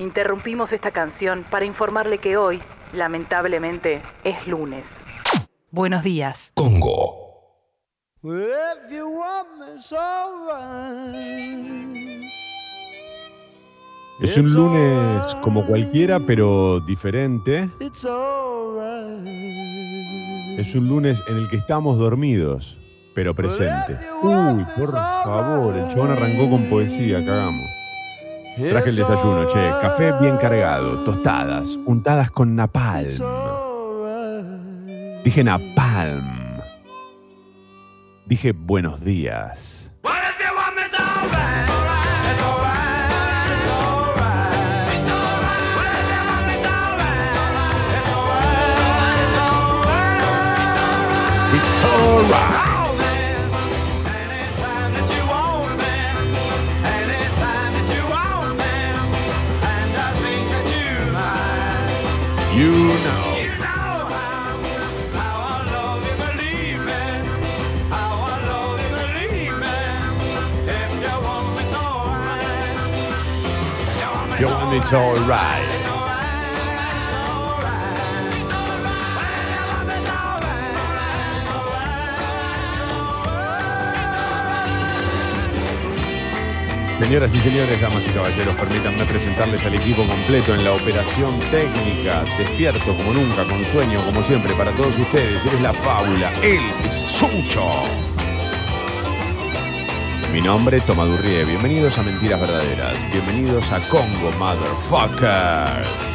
Interrumpimos esta canción para informarle que hoy, lamentablemente, es lunes. Buenos días. Congo. Es un lunes como cualquiera, pero diferente. Es un lunes en el que estamos dormidos, pero presente. Uy, por favor, el chabón arrancó con poesía, cagamos. Traje el desayuno, che. Café bien cargado, tostadas, untadas con napalm. Dije napalm. Dije buenos días. It's alright. You know. You want it's alright. Señoras y señores, damas y caballeros, permítanme presentarles al equipo completo en la operación técnica, despierto como nunca, con sueño como siempre para todos ustedes. Es la fábula, el Sucho. Mi nombre es Tomadurrie, bienvenidos a Mentiras Verdaderas, bienvenidos a Congo Motherfuckers.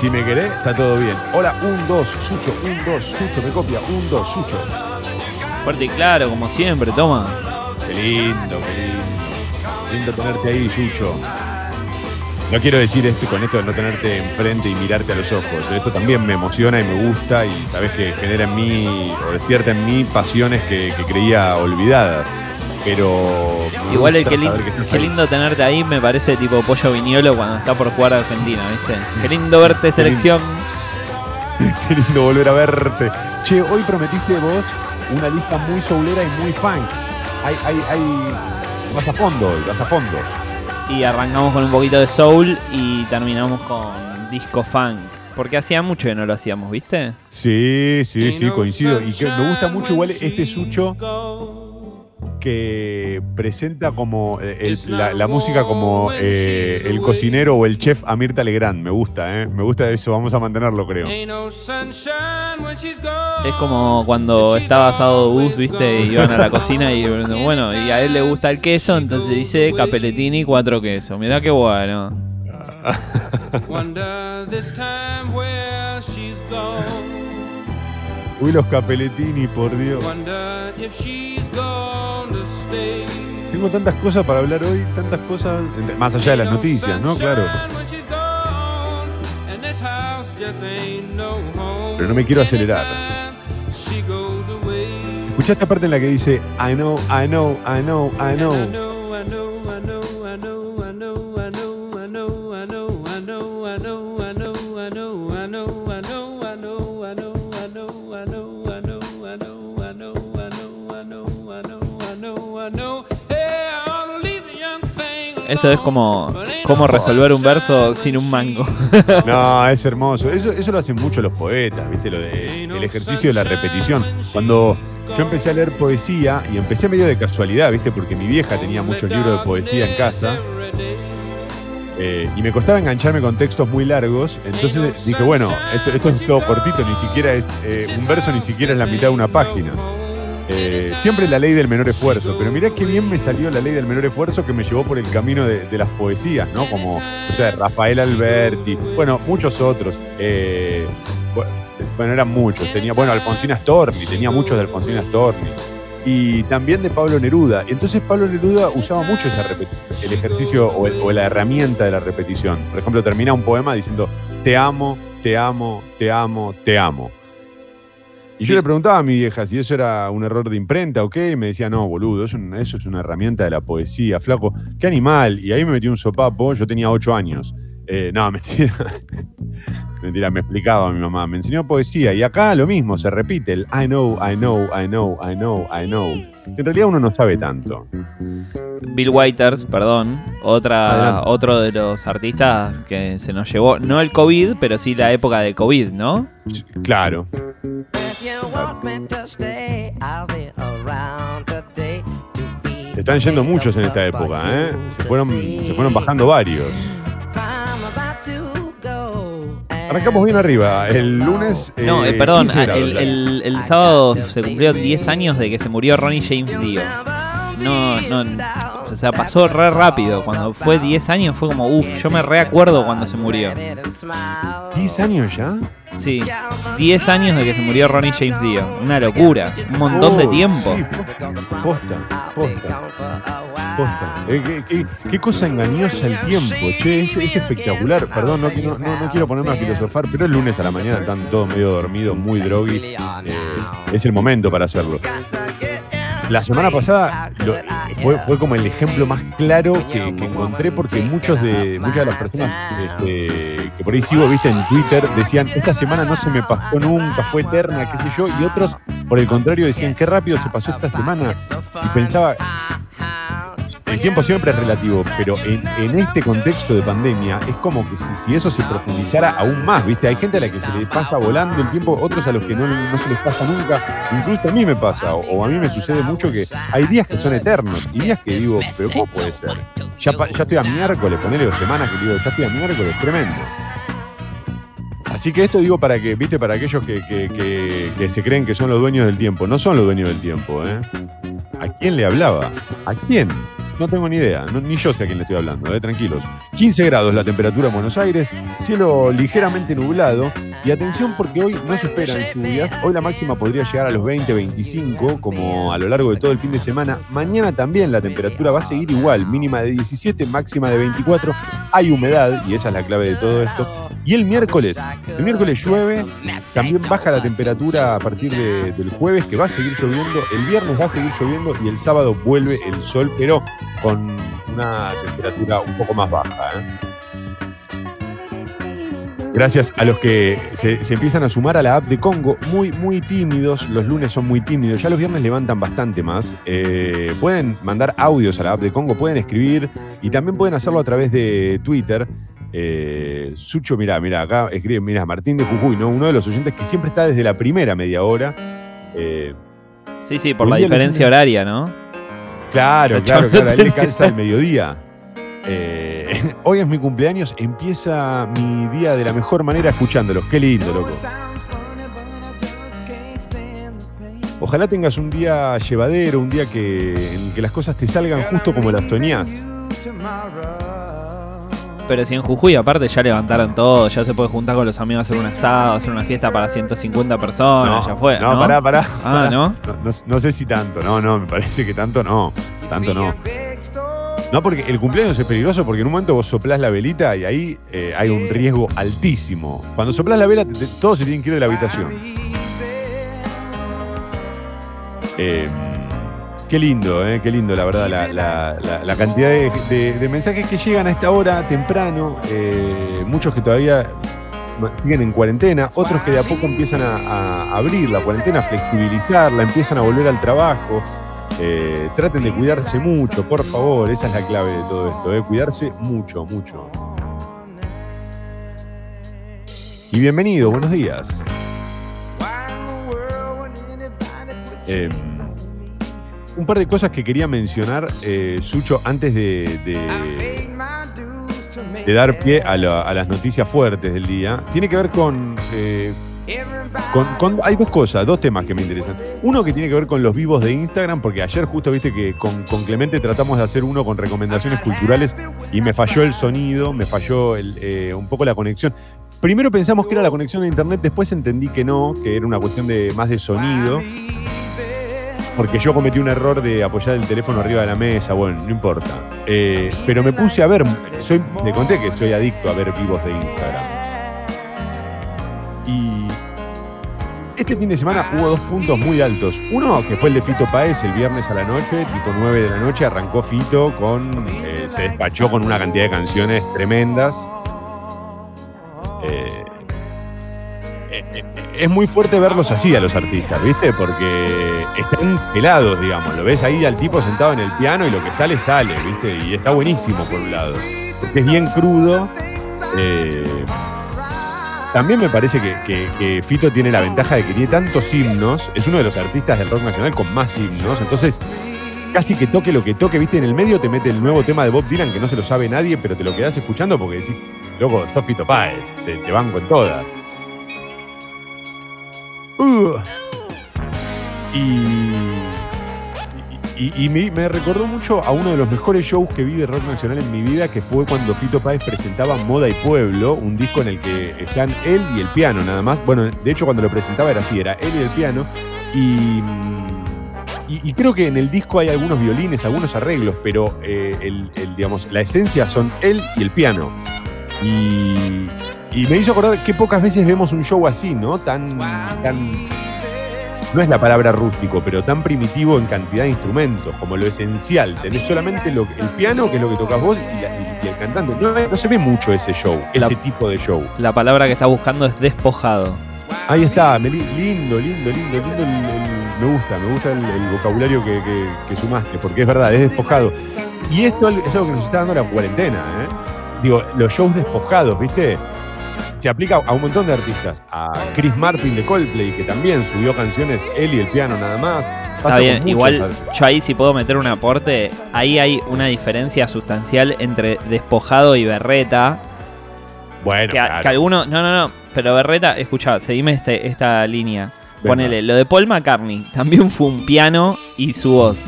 Si me querés, está todo bien. Hola, un, dos, Sucho, un, dos, Sucho, me copia, un, dos, Sucho. Fuerte y claro, como siempre, toma. Qué lindo, qué lindo. Lindo tenerte ahí, Sucho. No quiero decir esto con esto de no tenerte enfrente y mirarte a los ojos. Esto también me emociona y me gusta y sabes que genera en mí o despierta en mí pasiones que, que creía olvidadas. Pero. Igual el que, ahí. lindo tenerte ahí me parece tipo pollo viñolo cuando está por jugar Argentina, ¿viste? Qué lindo verte selección. Qué lindo volver a verte. Che, hoy prometiste vos una lista muy soulera y muy funk. Hay, hay, hay. Vas a fondo hoy, vas a fondo. Y arrancamos con un poquito de soul y terminamos con disco funk. Porque hacía mucho que no lo hacíamos, ¿viste? Sí, sí, sí, coincido. Y que me gusta mucho igual este Sucho que presenta como eh, el- la, la música como eh, el cocinero o el chef a Mirta Legrand. Me gusta, ¿eh? Me gusta eso. Vamos a mantenerlo, creo. Es como cuando estaba asado bus, ¿viste? Y iban a la cocina y bueno, y a él le gusta el queso, entonces dice capelletini cuatro quesos. Mirá qué bueno. Uy, los capeletini, por Dios. Tengo tantas cosas para hablar hoy, tantas cosas, más allá de las noticias, ¿no? Claro. Pero no me quiero acelerar. Escuchá esta parte en la que dice I know, I know, I know, I know. Eso es como, como resolver un verso sin un mango. No, es hermoso. Eso, eso lo hacen mucho los poetas, ¿viste? Lo de, el ejercicio de la repetición. Cuando yo empecé a leer poesía, y empecé medio de casualidad, ¿viste? Porque mi vieja tenía muchos libros de poesía en casa. eh, y me costaba engancharme con textos muy largos. Entonces dije, bueno, esto, esto es todo cortito, ni siquiera es. eh, un verso ni siquiera es la mitad de una página. Eh, siempre la ley del menor esfuerzo, pero mirá qué bien me salió la ley del menor esfuerzo que me llevó por el camino de, las poesías, ¿no? Como, o sea, Rafael Alberti, bueno, muchos otros. eh, bu- bueno, eran muchos. Tenía, bueno, Alfonsina Storni, tenía muchos de Alfonsina Storni. Y también de Pablo Neruda. Entonces Pablo Neruda usaba mucho esa el ejercicio o, o la herramienta de la repetición. Por ejemplo, termina un poema diciendo, te amo, te amo, te amo, te amo. Y yo le preguntaba a mi vieja si eso era un error de imprenta o qué, y me decía, no, boludo, eso, es un- eso es una herramienta de la poesía, flaco. ¿Qué animal? Y ahí me metí un sopapo, yo tenía ocho años. Eh, no, mentira. Mentira, me explicaba mi mamá. Me enseñó poesía y acá lo mismo, se repite el I know, I know, I know, I know, I know. En realidad uno no sabe tanto. Bill Whiters, perdón, otra, otro de los artistas que se nos llevó, no el COVID, pero sí la época de COVID, ¿no? Claro. Se están yendo muchos en esta época, ¿eh? Se fueron, se fueron bajando varios. Arrancamos bien arriba. El lunes. No, eh, eh, perdón, 15 grados, el, el- el sábado se cumplieron 10 años de que se murió Ronnie James Dio. No, no, o sea, pasó re rápido. Cuando fue 10 años fue como, uff, yo me reacuerdo cuando se murió. ¿10 años ya? Sí, 10 años de que se murió Ronnie James Dio. Una locura, un montón de Oh, tiempo. sí, posta, posta, posta. Eh, qué, qué- qué cosa engañosa el tiempo, che, es, es espectacular. Perdón, no, no- no- no quiero ponerme a filosofar, pero es lunes a la mañana, están todos medio dormidos, muy drogui. Eh, es el momento para hacerlo. La semana pasada lo- fue, fue como el ejemplo más claro que, que encontré porque muchos de, muchas de las personas este, que por ahí sigo, viste, en Twitter decían, esta semana no se me pasó nunca, fue eterna, qué sé yo, y otros, por el contrario, decían, qué rápido se pasó esta semana. Y pensaba, el tiempo siempre es relativo, pero en, este contexto de pandemia es como que si, eso se profundizara aún más, ¿viste? Hay gente a la que se le pasa volando el tiempo, otros a los que no, se les pasa nunca. Incluso a mí me pasa, o, a mí me sucede mucho que hay días que son eternos y días que digo, pero ¿cómo puede ser? Ya, estoy a miércoles, ponele o semanas que digo, ya estoy a miércoles, tremendo. Así que esto digo para que, viste, para aquellos que, que- que- que se creen que son los dueños del tiempo. No son los dueños del tiempo, ¿eh? ¿A quién le hablaba? ¿A quién? No tengo ni idea, no- ni yo sé a quién le estoy hablando, ¿eh? tranquilos. 15 grados la temperatura en Buenos Aires, cielo ligeramente nublado y atención porque hoy no se esperan lluvias. Hoy la máxima podría llegar a los 20, 25 como a lo largo de todo el fin de semana. Mañana también la temperatura va a seguir igual, mínima de 17, máxima de 24. Hay humedad y esa es la clave de todo esto. Y el miércoles, el miércoles llueve, también baja la temperatura a partir de- del jueves, que va a seguir lloviendo, el viernes va a seguir lloviendo y el sábado vuelve el sol, pero con una temperatura un poco más baja. ¿eh? Gracias a los que se, se empiezan a sumar a la app de Congo, muy, muy tímidos, los lunes son muy tímidos, ya los viernes levantan bastante más. Eh, pueden mandar audios a la app de Congo, pueden escribir y también pueden hacerlo a través de Twitter. Eh, Sucho, mirá, mirá, acá escribe, mirá, Martín de Jujuy, ¿no? Uno de los oyentes que siempre está desde la primera media hora. Eh, Sí, sí, por la diferencia horaria, ¿no? Claro, claro, claro. A él le calza el mediodía. Eh, hoy es mi cumpleaños, empieza mi día de la mejor manera escuchándolos. Qué lindo, loco. Ojalá tengas un día llevadero, un día que, en que las cosas te salgan justo como las soñás. Pero si en Jujuy aparte ya levantaron todo, ya se puede juntar con los amigos a hacer un asado, hacer una fiesta para 150 personas, ya fue. No, No, pará, pará. Ah, pará. ¿no? No, no- sé si tanto, no, no, me parece que tanto no. Tanto no. No, porque el cumpleaños es peligroso porque en un momento vos soplás la velita y ahí eh, hay un riesgo altísimo. Cuando soplás la vela, todos se tienen que ir de la habitación. Eh, qué lindo, eh, qué lindo, la verdad, la, la- la- la cantidad de, de- de mensajes que llegan a esta hora temprano. eh, muchos que todavía siguen en cuarentena, otros que de a poco empiezan a, a abrir la cuarentena, a flexibilizarla, empiezan a volver al trabajo. Eh, traten de cuidarse mucho, por favor, esa es la clave de todo esto, eh, cuidarse mucho, mucho. Y bienvenido, buenos días. Un par de cosas que quería mencionar, eh, Sucho, antes de, dar pie a, la- las noticias fuertes del día. Tiene que ver con, eh, con- con- Hay dos cosas, dos temas que me interesan. Uno que tiene que ver con los vivos de Instagram, porque ayer justo viste que con, con Clemente tratamos de hacer uno con recomendaciones culturales y me falló el sonido, me falló el, eh, un poco la conexión. Primero pensamos que era la conexión de internet, después entendí que no, que era una cuestión de más de sonido. Porque yo cometí un error de apoyar el teléfono arriba de la mesa, bueno, no importa. Eh, pero me puse a ver, soy, le conté que soy adicto a ver vivos de Instagram. Y este fin de semana hubo dos puntos muy altos. Uno que fue el de Fito Páez el viernes a la noche, tipo 9 de la noche, arrancó Fito con. eh, se despachó con una cantidad de canciones tremendas. Es muy fuerte verlos así a los artistas, ¿viste? Porque están pelados, digamos. Lo ves ahí al tipo sentado en el piano y lo que sale, sale, ¿viste? Y está buenísimo por un lado. Porque es bien crudo. Eh, también me parece que, Fito tiene la ventaja de que tiene tantos himnos. Es uno de los artistas del rock nacional con más himnos. Entonces, casi que toque lo que toque, ¿viste? En el medio te mete el nuevo tema de Bob Dylan que no se lo sabe nadie, pero te lo quedas escuchando porque decís, loco, sos Fito Páez, te, te banco en todas. Y, me, recordó mucho a uno de los mejores shows que vi de rock nacional en mi vida, que fue cuando Fito Páez presentaba Moda y Pueblo, un disco en el que están él y el piano nada más. Bueno, de hecho cuando lo presentaba era así, era él y el piano. Y, creo que en el disco hay algunos violines, algunos arreglos, pero eh, el, digamos, la esencia son él y el piano. Y, y me hizo acordar que pocas veces vemos un show así, ¿no? Tan, tan. No es la palabra rústico, pero tan primitivo en cantidad de instrumentos, como lo esencial. Tenés solamente lo, el piano, que es lo que tocas vos, y, el cantante. No, se ve mucho ese show, ese tipo de show. La palabra que está buscando es despojado. Ahí está, lindo, lindo, lindo, lindo. me gusta, me gusta el, vocabulario que, que, sumaste, porque es verdad, es despojado. Y esto es algo que nos está dando la cuarentena, ¿eh? Digo, los shows despojados, ¿viste? Se aplica a un montón de artistas. A Chris Martin de Coldplay, que también subió canciones él y el piano nada más. Está bien, igual yo ahí si puedo meter un aporte, ahí hay una diferencia sustancial entre despojado y berreta. Bueno, que, que alguno, no, no, no, pero berreta, escucha, seguime este, esta línea. Ponele, lo de Paul McCartney también fue un piano y su voz.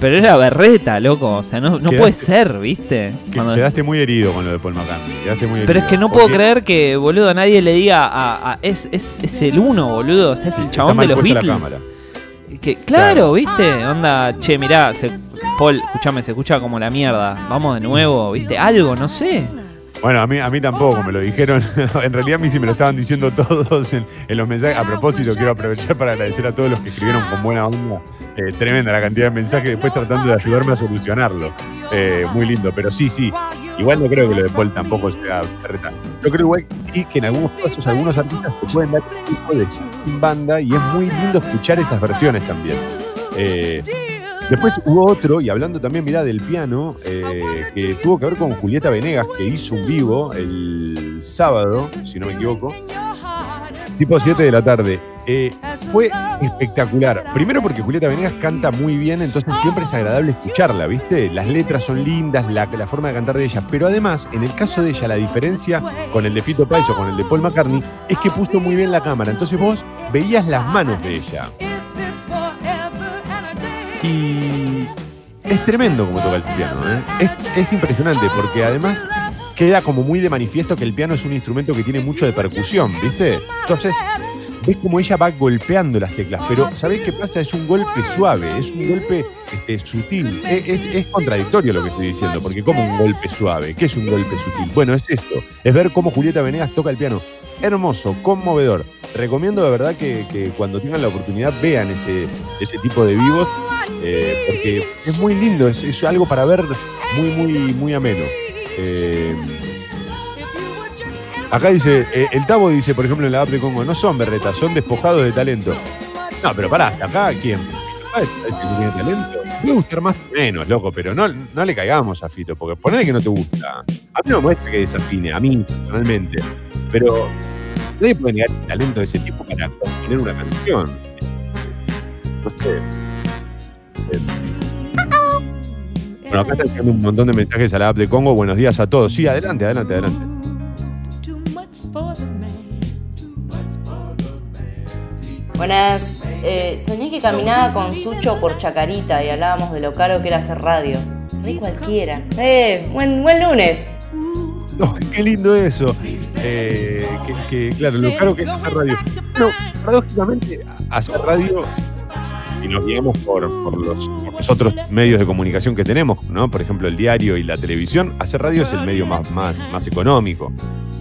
Pero era berreta, loco. O sea, no, no puede ser, ¿viste? quedaste muy herido con lo de Paul McCartney. Pero es que no puedo creer que, boludo, nadie le diga a. es, es, es, el uno, boludo. O sea, es el chabón de los Beatles. Que, claro, ¿viste? Onda, che, mirá, Paul, escúchame, se escucha como la mierda. Vamos de nuevo, ¿viste? Algo, no sé. Bueno, a mí, a mí tampoco, me lo dijeron. en realidad a mí sí me lo estaban diciendo todos en, los mensajes. A propósito, quiero aprovechar para agradecer a todos los que escribieron con buena onda. Eh, tremenda la cantidad de mensajes, después tratando de ayudarme a solucionarlo. Eh, muy lindo, pero sí, sí. Igual no creo que lo de Paul tampoco sea reta. Yo creo igual sí que en algunos casos algunos artistas te pueden dar tipo de banda y es muy lindo escuchar estas versiones también. Eh, Después hubo otro, y hablando también, mirá, del piano, eh, que tuvo que ver con Julieta Venegas, que hizo un vivo el sábado, si no me equivoco, tipo 7 de la tarde. Eh, fue espectacular. Primero porque Julieta Venegas canta muy bien, entonces siempre es agradable escucharla, ¿viste? Las letras son lindas, la, la forma de cantar de ella. Pero además, en el caso de ella, la diferencia con el de Fito Páez o con el de Paul McCartney es que puso muy bien la cámara. Entonces vos veías las manos de ella. Y es tremendo como toca el piano, ¿eh? es, impresionante porque además queda como muy de manifiesto que el piano es un instrumento que tiene mucho de percusión, ¿viste? Entonces, ves como ella va golpeando las teclas, pero ¿sabés qué pasa? Es un golpe suave, es un golpe este, sutil. Es, contradictorio lo que estoy diciendo, porque como un golpe suave, ¿qué es un golpe sutil? Bueno, es esto, es ver cómo Julieta Venegas toca el piano. Hermoso, conmovedor. Recomiendo de verdad que, cuando tengan la oportunidad vean ese, ese tipo de vivos eh, porque es muy lindo, es, algo para ver muy, muy, muy ameno. Eh, acá dice, eh, el Tabo dice, por ejemplo, en la app de Congo, no son berretas, son despojados de talento. No, pero pará, hasta acá, ¿quién? tiene talento? Puede gustar más o menos, loco, pero no, no le caigamos a Fito, porque ponele que no te gusta. A mí no me muestra que desafine, a mí personalmente, pero nadie puede negar el talento de ese tipo para tener una canción. No sé. Bueno, acá están llegando un montón de mensajes a la app de Congo. Buenos días a todos. Sí, adelante, adelante, adelante. Buenas. Eh, soñé que caminaba con Sucho por Chacarita y hablábamos de lo caro que era hacer radio. Re cualquiera. ¡Eh! Buen, lunes. Qué lindo eso. Eh, que, claro, lo caro que es hacer radio. No, paradójicamente, hacer radio y nos guiamos por, los, otros medios de comunicación que tenemos, ¿no? Por ejemplo, el diario y la televisión, hacer radio es el medio más, más, más económico.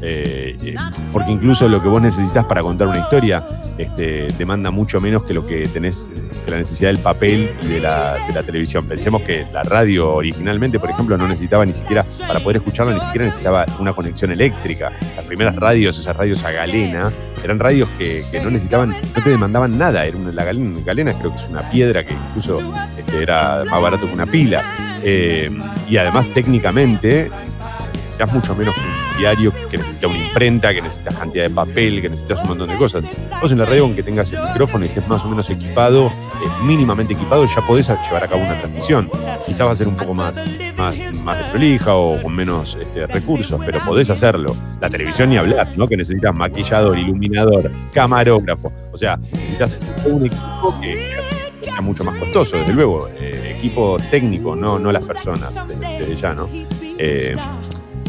Eh, porque incluso lo que vos necesitas para contar una historia este, demanda mucho menos que lo que tenés, que la necesidad del papel y de la, televisión. Pensemos que la radio originalmente, por ejemplo, no necesitaba ni siquiera, para poder escucharlo, ni siquiera necesitaba una conexión eléctrica. Las primeras radios, esas radios a galena, eran radios que, no necesitaban, no te demandaban nada. Era una, la galena, creo que es una piedra que incluso este, era más barato que una pila. Eh, y además técnicamente necesitas mucho menos que diario, que necesita una imprenta, que necesitas cantidad de papel, que necesitas un montón de cosas. Vos en la radio, aunque tengas el micrófono y estés más o menos equipado, eh, mínimamente equipado, ya podés llevar a cabo una transmisión. Quizás va a ser un poco más, más, más prolija o con menos este, recursos, pero podés hacerlo. La televisión ni hablar, ¿no? Que necesitas maquillador, iluminador, camarógrafo. O sea, necesitas un equipo que, sea mucho más costoso, desde luego. Eh, equipo técnico, no, no las personas, desde, ya, ¿no? Eh,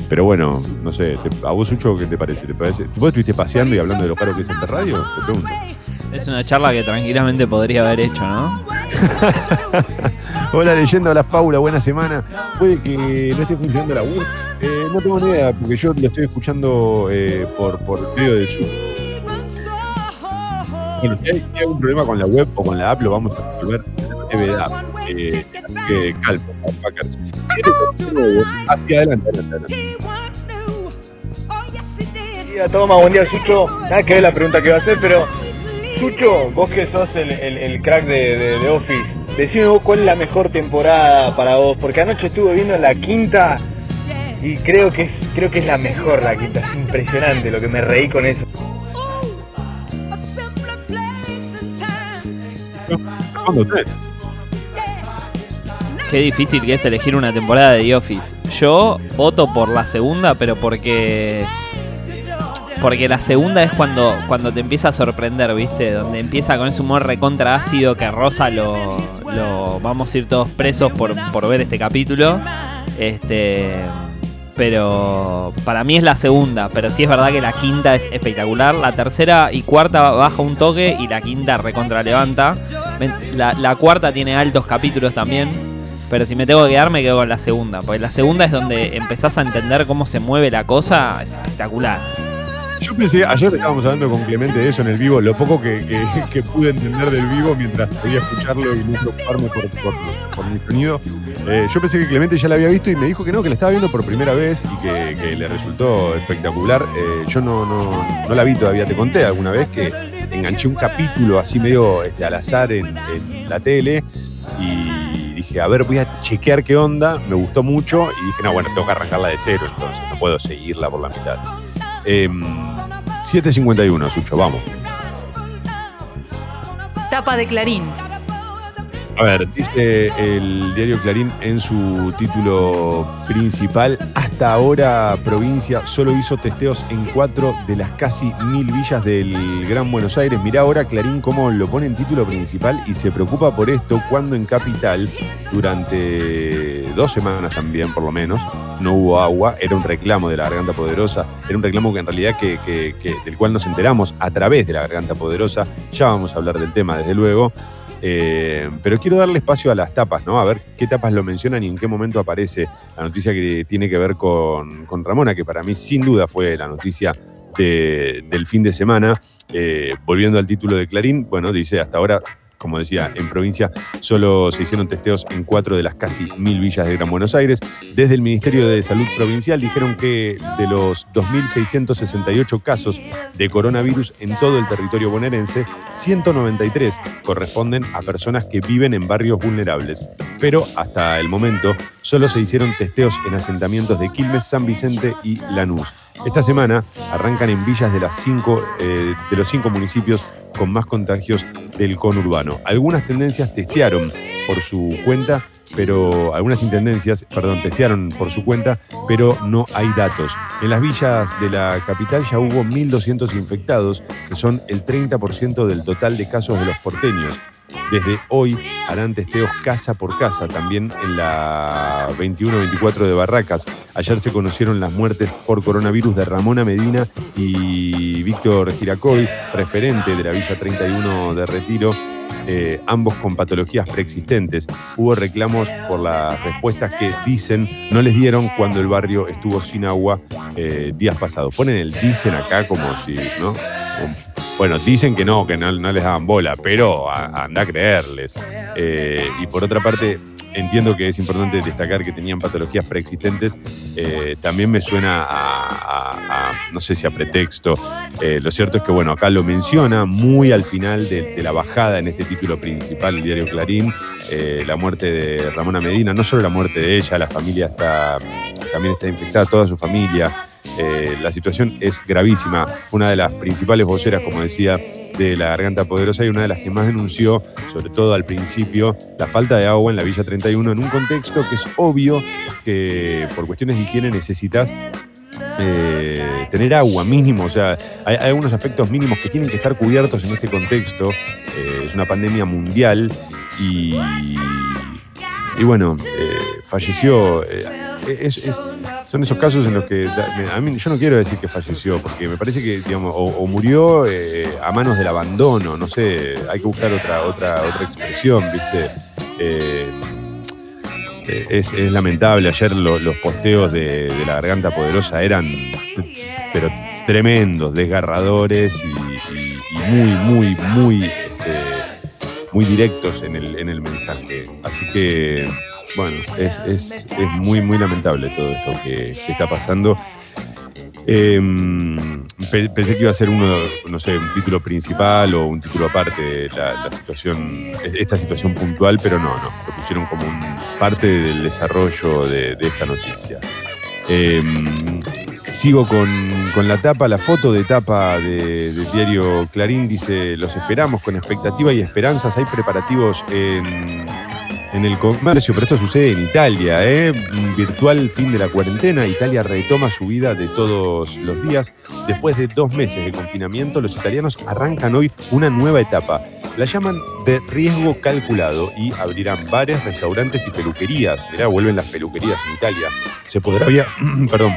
pero bueno, no sé, ¿a vos, Sucho, qué te parece? ¿Te parece? ¿Vos estuviste paseando y hablando de lo caro que es hacer radio? Te pregunto. Es una charla que tranquilamente podría haber hecho, ¿no? Hola, leyendo la fábula, buena semana. Puede que no esté funcionando la web. Eh, no tengo ni idea, porque yo lo estoy escuchando eh, por, por medio del Zoom. Bueno, si hay, algún problema con la web o con la app, lo vamos a resolver en la eh, que calco, fuckers. Hacia adelante, adelante, adelante. Toma, buen día, Sucho. Nada que ver la pregunta que va a hacer, pero Sucho, vos que sos el, el, crack de, de, Office, decime vos cuál es la mejor temporada para vos, porque anoche estuve viendo la quinta y creo que es, creo que es la mejor la quinta, es impresionante lo que me reí con eso. ¿Cuándo Qué difícil que es elegir una temporada de The Office. Yo voto por la segunda, pero porque. Porque la segunda es cuando, cuando te empieza a sorprender, ¿viste? Donde empieza con ese humor recontra ácido que Rosa lo, lo. Vamos a ir todos presos por, por ver este capítulo. Este. Pero para mí es la segunda. Pero sí es verdad que la quinta es espectacular. La tercera y cuarta baja un toque y la quinta recontra levanta. La, la cuarta tiene altos capítulos también. Pero si me tengo que quedar, me quedo con la segunda. Porque la segunda es donde empezás a entender cómo se mueve la cosa. Es espectacular. Yo pensé, ayer estábamos hablando con Clemente de eso en el vivo, lo poco que, pude entender del vivo mientras podía escucharlo y no preocuparme por, por, mi sonido. Eh, yo pensé que Clemente ya la había visto y me dijo que no, que la estaba viendo por primera vez y que, le resultó espectacular. Eh, yo no, no, la vi todavía, te conté alguna vez que enganché un capítulo así medio este, al azar en la tele y a ver, voy a chequear qué onda, me gustó mucho y dije, no, bueno, tengo que arrancarla de cero, entonces no puedo seguirla por la mitad. 7.51, em, Sucho, vamos. Tapa de Clarín. A ver, dice el diario Clarín en su título principal, hasta ahora provincia solo hizo testeos en cuatro de las casi mil villas del Gran Buenos Aires. Mirá ahora Clarín cómo lo pone en título principal y se preocupa por esto cuando en Capital, durante dos semanas también por lo menos, no hubo agua, era un reclamo de la Garganta Poderosa, era un reclamo que en realidad que, del cual nos enteramos a través de la Garganta Poderosa, ya vamos a hablar del tema desde luego. Eh, pero quiero darle espacio a las tapas, ¿no? A ver qué tapas lo mencionan y en qué momento aparece la noticia que tiene que ver con, Ramona, que para mí sin duda fue la noticia del fin de semana. Eh, volviendo al título de Clarín, bueno, dice hasta ahora como decía, en provincia solo se hicieron testeos en cuatro de las casi mil villas de Gran Buenos Aires. Desde el Ministerio de Salud Provincial dijeron que de los 2.668 casos de coronavirus en todo el territorio bonaerense, 193 corresponden a personas que viven en barrios vulnerables. Pero hasta el momento solo se hicieron testeos en asentamientos de Quilmes, San Vicente y Lanús. Esta semana arrancan en villas de, las cinco, eh, de los cinco municipios con más contagios del conurbano. Algunas tendencias testearon por su cuenta, pero algunas intendencias, perdón, testearon por su cuenta, pero no hay datos. En las villas de la capital ya hubo 1.200 infectados, que son el 30% del total de casos de los porteños. Desde hoy harán testeos casa por casa, también en la 21-24 de Barracas. Ayer se conocieron las muertes por coronavirus de Ramona Medina y Víctor Giracoy, referente de la Villa 31 de Retiro, eh, ambos con patologías preexistentes. Hubo reclamos por las respuestas que dicen no les dieron cuando el barrio estuvo sin agua eh, días pasados. Ponen el dicen acá como si, ¿no? Bueno, dicen que no, que no, les daban bola, pero anda a creerles. Eh, y por otra parte, entiendo que es importante destacar que tenían patologías preexistentes. Eh, también me suena a, no sé si a pretexto. Eh, lo cierto es que, bueno, acá lo menciona muy al final de, la bajada en este título principal, el diario Clarín, eh, la muerte de Ramona Medina, no solo la muerte de ella, la familia está, también está infectada, toda su familia. la situación es gravísima. Una de las principales voceras, como decía, de la Garganta Poderosa y una de las que más denunció, sobre todo al principio, la falta de agua en la Villa 31 en un contexto que es obvio que por cuestiones de higiene necesitas eh, tener agua mínimo, o sea, hay, algunos aspectos mínimos que tienen que estar cubiertos en este contexto. Eh, es una pandemia mundial y, y bueno, eh, falleció. es, son esos casos en los que yo no quiero decir que falleció, porque me parece que digamos o, murió eh, a manos del abandono, no sé, hay que buscar otra otra otra expresión, viste. Eh, eh, es, lamentable. Ayer los posteos de, la garganta poderosa eran pero tremendos, desgarradores y, muy, muy, muy, este, muy directos en el, en el mensaje. Así que bueno, es, muy, muy lamentable todo esto que, está pasando. Em, pensé que iba a ser uno, no sé, un título principal o un título aparte de la, situación, esta situación puntual, pero no, no, lo pusieron como un parte del desarrollo de, esta noticia. Em, sigo con, la tapa, la foto de tapa del diario Clarín dice, los esperamos con expectativa y esperanzas, hay preparativos en en el comercio, pero esto sucede en Italia, ¿eh? virtual fin de la cuarentena, Italia retoma su vida de todos los días. Después de dos meses de confinamiento, los italianos arrancan hoy una nueva etapa. La llaman de riesgo calculado y abrirán bares, restaurantes y peluquerías. Mirá, vuelven las peluquerías en Italia. Se podrá, via perdón,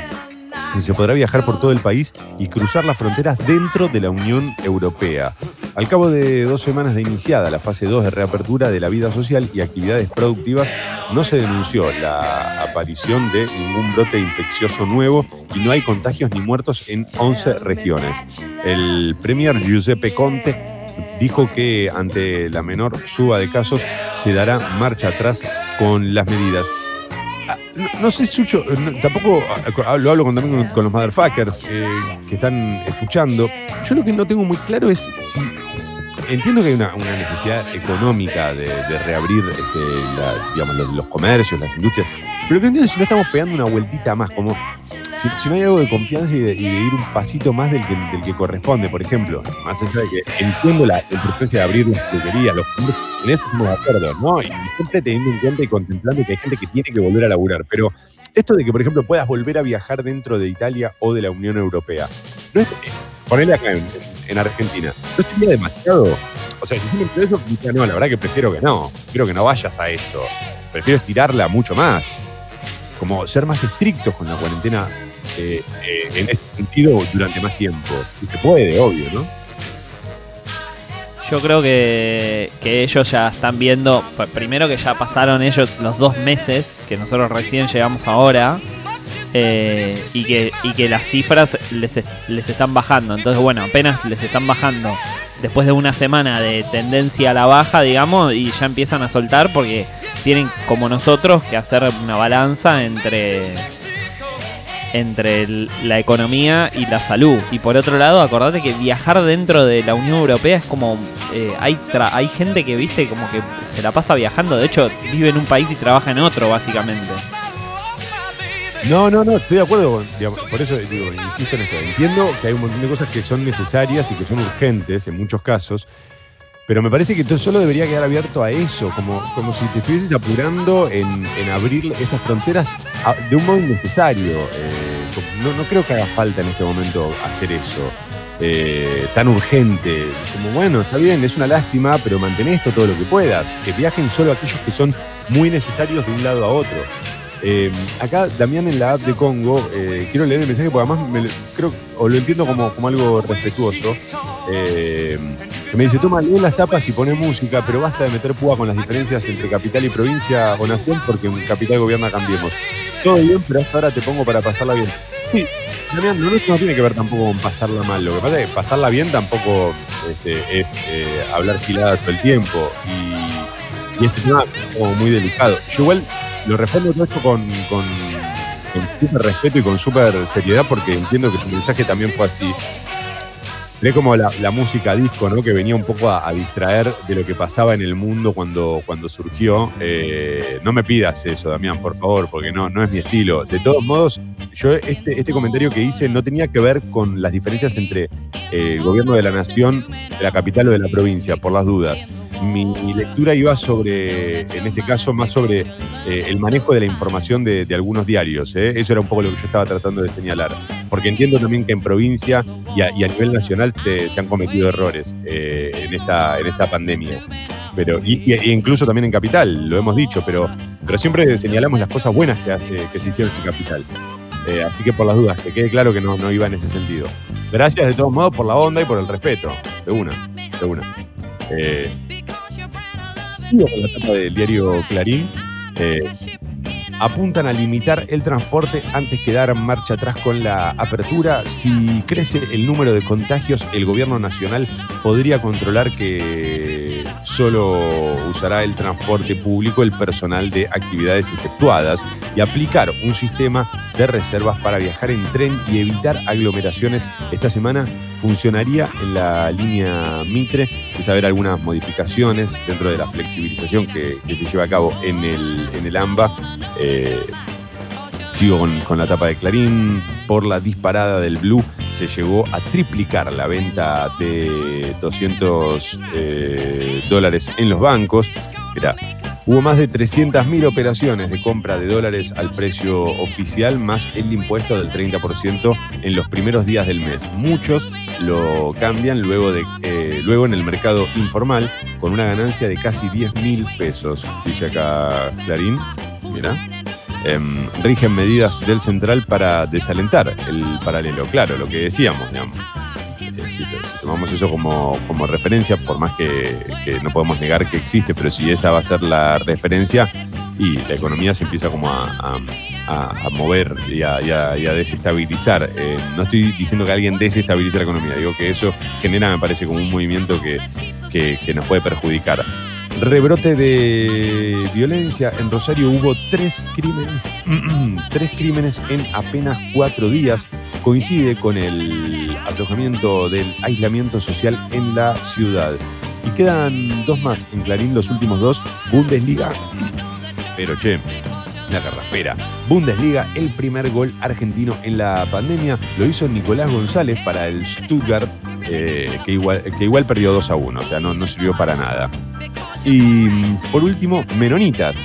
se podrá viajar por todo el país y cruzar las fronteras dentro de la Unión Europea. Al cabo de dos semanas de iniciada la fase 2 de reapertura de la vida social y actividades productivas, no se denunció la aparición de ningún brote infeccioso nuevo y no hay contagios ni muertos en 11 regiones. El premier Giuseppe Conte dijo que ante la menor suba de casos se dará marcha atrás con las medidas no, sé, Sucho, tampoco lo hablo con, también con, los motherfuckers que están escuchando. Yo lo que no tengo muy claro es si. Entiendo que hay una, necesidad económica de, reabrir este, los, comercios, las industrias, pero lo que entiendo es si no estamos pegando una vueltita más, como si, no hay algo de confianza y de, ir un pasito más del que, del que, corresponde, por ejemplo, más allá de que entiendo la, importancia de abrir las peluquerías, los en eso estamos de acuerdo, ¿no? Y siempre teniendo en cuenta y contemplando que hay gente que tiene que volver a laburar, pero esto de que, por ejemplo, puedas volver a viajar dentro de Italia o de la Unión Europea, no es, ponerle acá en, Argentina, ¿no sería demasiado? O sea, si me eso, no, la verdad que prefiero que no, quiero que no vayas a eso, prefiero estirarla mucho más como ser más estrictos con la cuarentena eh, eh, en este sentido durante más tiempo. Y se puede, obvio, ¿no? Yo creo que, ellos ya están viendo, primero que ya pasaron ellos los dos meses, que nosotros recién llegamos ahora, eh, y, que, y que las cifras les, les están bajando. Entonces, bueno, apenas les están bajando después de una semana de tendencia a la baja, digamos, y ya empiezan a soltar porque tienen, como nosotros, que hacer una balanza entre entre la economía y la salud. Y por otro lado, acordate que viajar dentro de la Unión Europea es como... Eh, hay, hay gente que, viste, como que se la pasa viajando. De hecho, vive en un país y trabaja en otro, básicamente. No, no, no, estoy de acuerdo. por eso digo, insisto en esto. Entiendo que hay un montón de cosas que son necesarias y que son urgentes en muchos casos. Pero me parece que solo debería quedar abierto a eso, como, como si te estuvieses apurando en, abrir estas fronteras de un modo innecesario. Eh, no, no, creo que haga falta en este momento hacer eso. Eh, tan urgente. Como bueno, está bien, es una lástima, pero mantén esto todo lo que puedas. Que viajen solo aquellos que son muy necesarios de un lado a otro. Eh, acá, Damián, en la app de Congo, eh, quiero leer el mensaje porque además me, creo, o lo entiendo como, como algo respetuoso. Eh, me dice, toma, lee las tapas y pone música, pero basta de meter púa con las diferencias entre capital y provincia o nación porque en capital gobierna Cambiemos. Todo bien, pero hasta ahora te pongo para pasarla bien. Sí, Damián, no, no tiene que ver tampoco con pasarla mal. Lo que pasa es que pasarla bien tampoco este, es hablar gilada todo el tiempo. Y, y este tema es como muy delicado. Yo igual lo respondo todo esto con, con, súper respeto y con súper seriedad porque entiendo que su mensaje también fue así. Ve como la, música disco, ¿no? Que venía un poco a, distraer de lo que pasaba en el mundo cuando, cuando surgió. Eh, no me pidas eso, Damián, por favor, porque no, no es mi estilo. De todos modos, yo este, este comentario que hice no tenía que ver con las diferencias entre eh, el gobierno de la nación, de la capital o de la provincia, por las dudas mi lectura iba sobre, en este caso, más sobre eh, el manejo de la información de, algunos diarios. ¿eh? Eso era un poco lo que yo estaba tratando de señalar. Porque entiendo también que en provincia y a, nivel nacional se, han cometido errores eh, en, esta, en esta pandemia. Pero, y, incluso también en capital, lo hemos dicho, pero, siempre señalamos las cosas buenas que, que se hicieron en capital. así que por las dudas, que quede claro que no, no iba en ese sentido. Gracias de todos modos por la onda y por el respeto. De una, de una. Eh, con la del diario Clarín. Eh, apuntan a limitar el transporte antes que dar marcha atrás con la apertura. Si crece el número de contagios, el gobierno nacional podría controlar que solo usará el transporte público el personal de actividades exceptuadas y aplicar un sistema de reservas para viajar en tren y evitar aglomeraciones. Esta semana funcionaría en la línea Mitre, es haber algunas modificaciones dentro de la flexibilización que, se lleva a cabo en el, en el AMBA. Eh, sigo con, la tapa de Clarín. Por la disparada del Blue se llegó a triplicar la venta de 200 eh, dólares en los bancos. Era Hubo más de 300.000 operaciones de compra de dólares al precio oficial, más el impuesto del 30% en los primeros días del mes. Muchos lo cambian luego, de, eh, luego en el mercado informal con una ganancia de casi 10.000 pesos, dice acá Clarín. Mira. Em, rigen medidas del central para desalentar el paralelo. Claro, lo que decíamos, digamos si, tomamos eso como, referencia, por más que, no podemos negar que existe, pero si esa va a ser la referencia y la economía se empieza como a, mover y a, desestabilizar. Eh, no estoy diciendo que alguien desestabilice la economía, digo que eso genera, me parece, como un movimiento que, que nos puede perjudicar. Rebrote de violencia. En Rosario hubo tres crímenes, tres crímenes en apenas cuatro días. Coincide con el aflojamiento del aislamiento social en la ciudad. Y quedan dos más en Clarín, los últimos dos. Bundesliga. Pero che, la carraspera. Bundesliga, el primer gol argentino en la pandemia, lo hizo Nicolás González para el Stuttgart, eh, que, igual, que igual perdió 2 a 1, o sea, no, no sirvió para nada. Y por último, Menonitas,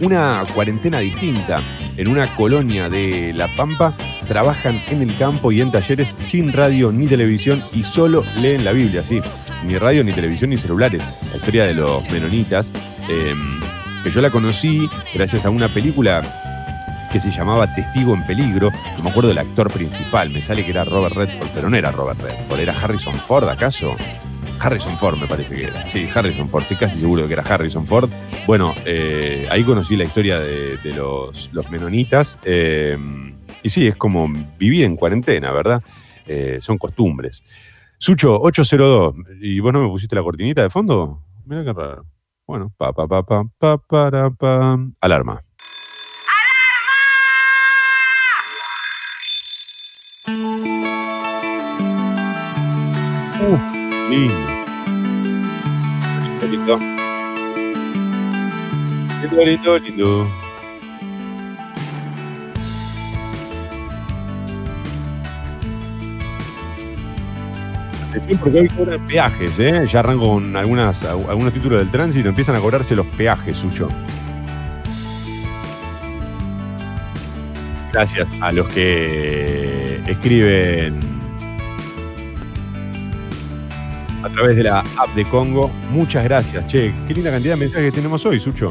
una cuarentena distinta. En una colonia de La Pampa trabajan en el campo y en talleres sin radio ni televisión y solo leen la Biblia, sí. Ni radio, ni televisión, ni celulares. La historia de los menonitas, em, que yo la conocí gracias a una película que se llamaba Testigo en Peligro. No me acuerdo del actor principal, me sale que era Robert Redford, pero no era Robert Redford, era Harrison Ford, ¿acaso? Harrison Ford me parece que era. Sí, Harrison Ford, estoy casi seguro de que era Harrison Ford. Bueno, eh, ahí conocí la historia de, los, menonitas. Eh, y sí, es como vivir en cuarentena, ¿verdad? Eh, son costumbres. Sucho, 802. ¿Y vos no me pusiste la cortinita de fondo? Mira qué raro. Bueno, pa, pa, pa, pa, pa, para, pa. Alarma. Uh. Lindo. Lindo. Lindo, lindo, lindo. porque hoy cobran peajes, ¿eh? Ya arranco con algunas, algunos títulos del tránsito, empiezan a cobrarse los peajes, Sucho. Gracias a los que escriben a través de la app de Congo. Muchas gracias. Che, qué linda cantidad de mensajes que tenemos hoy, Sucho.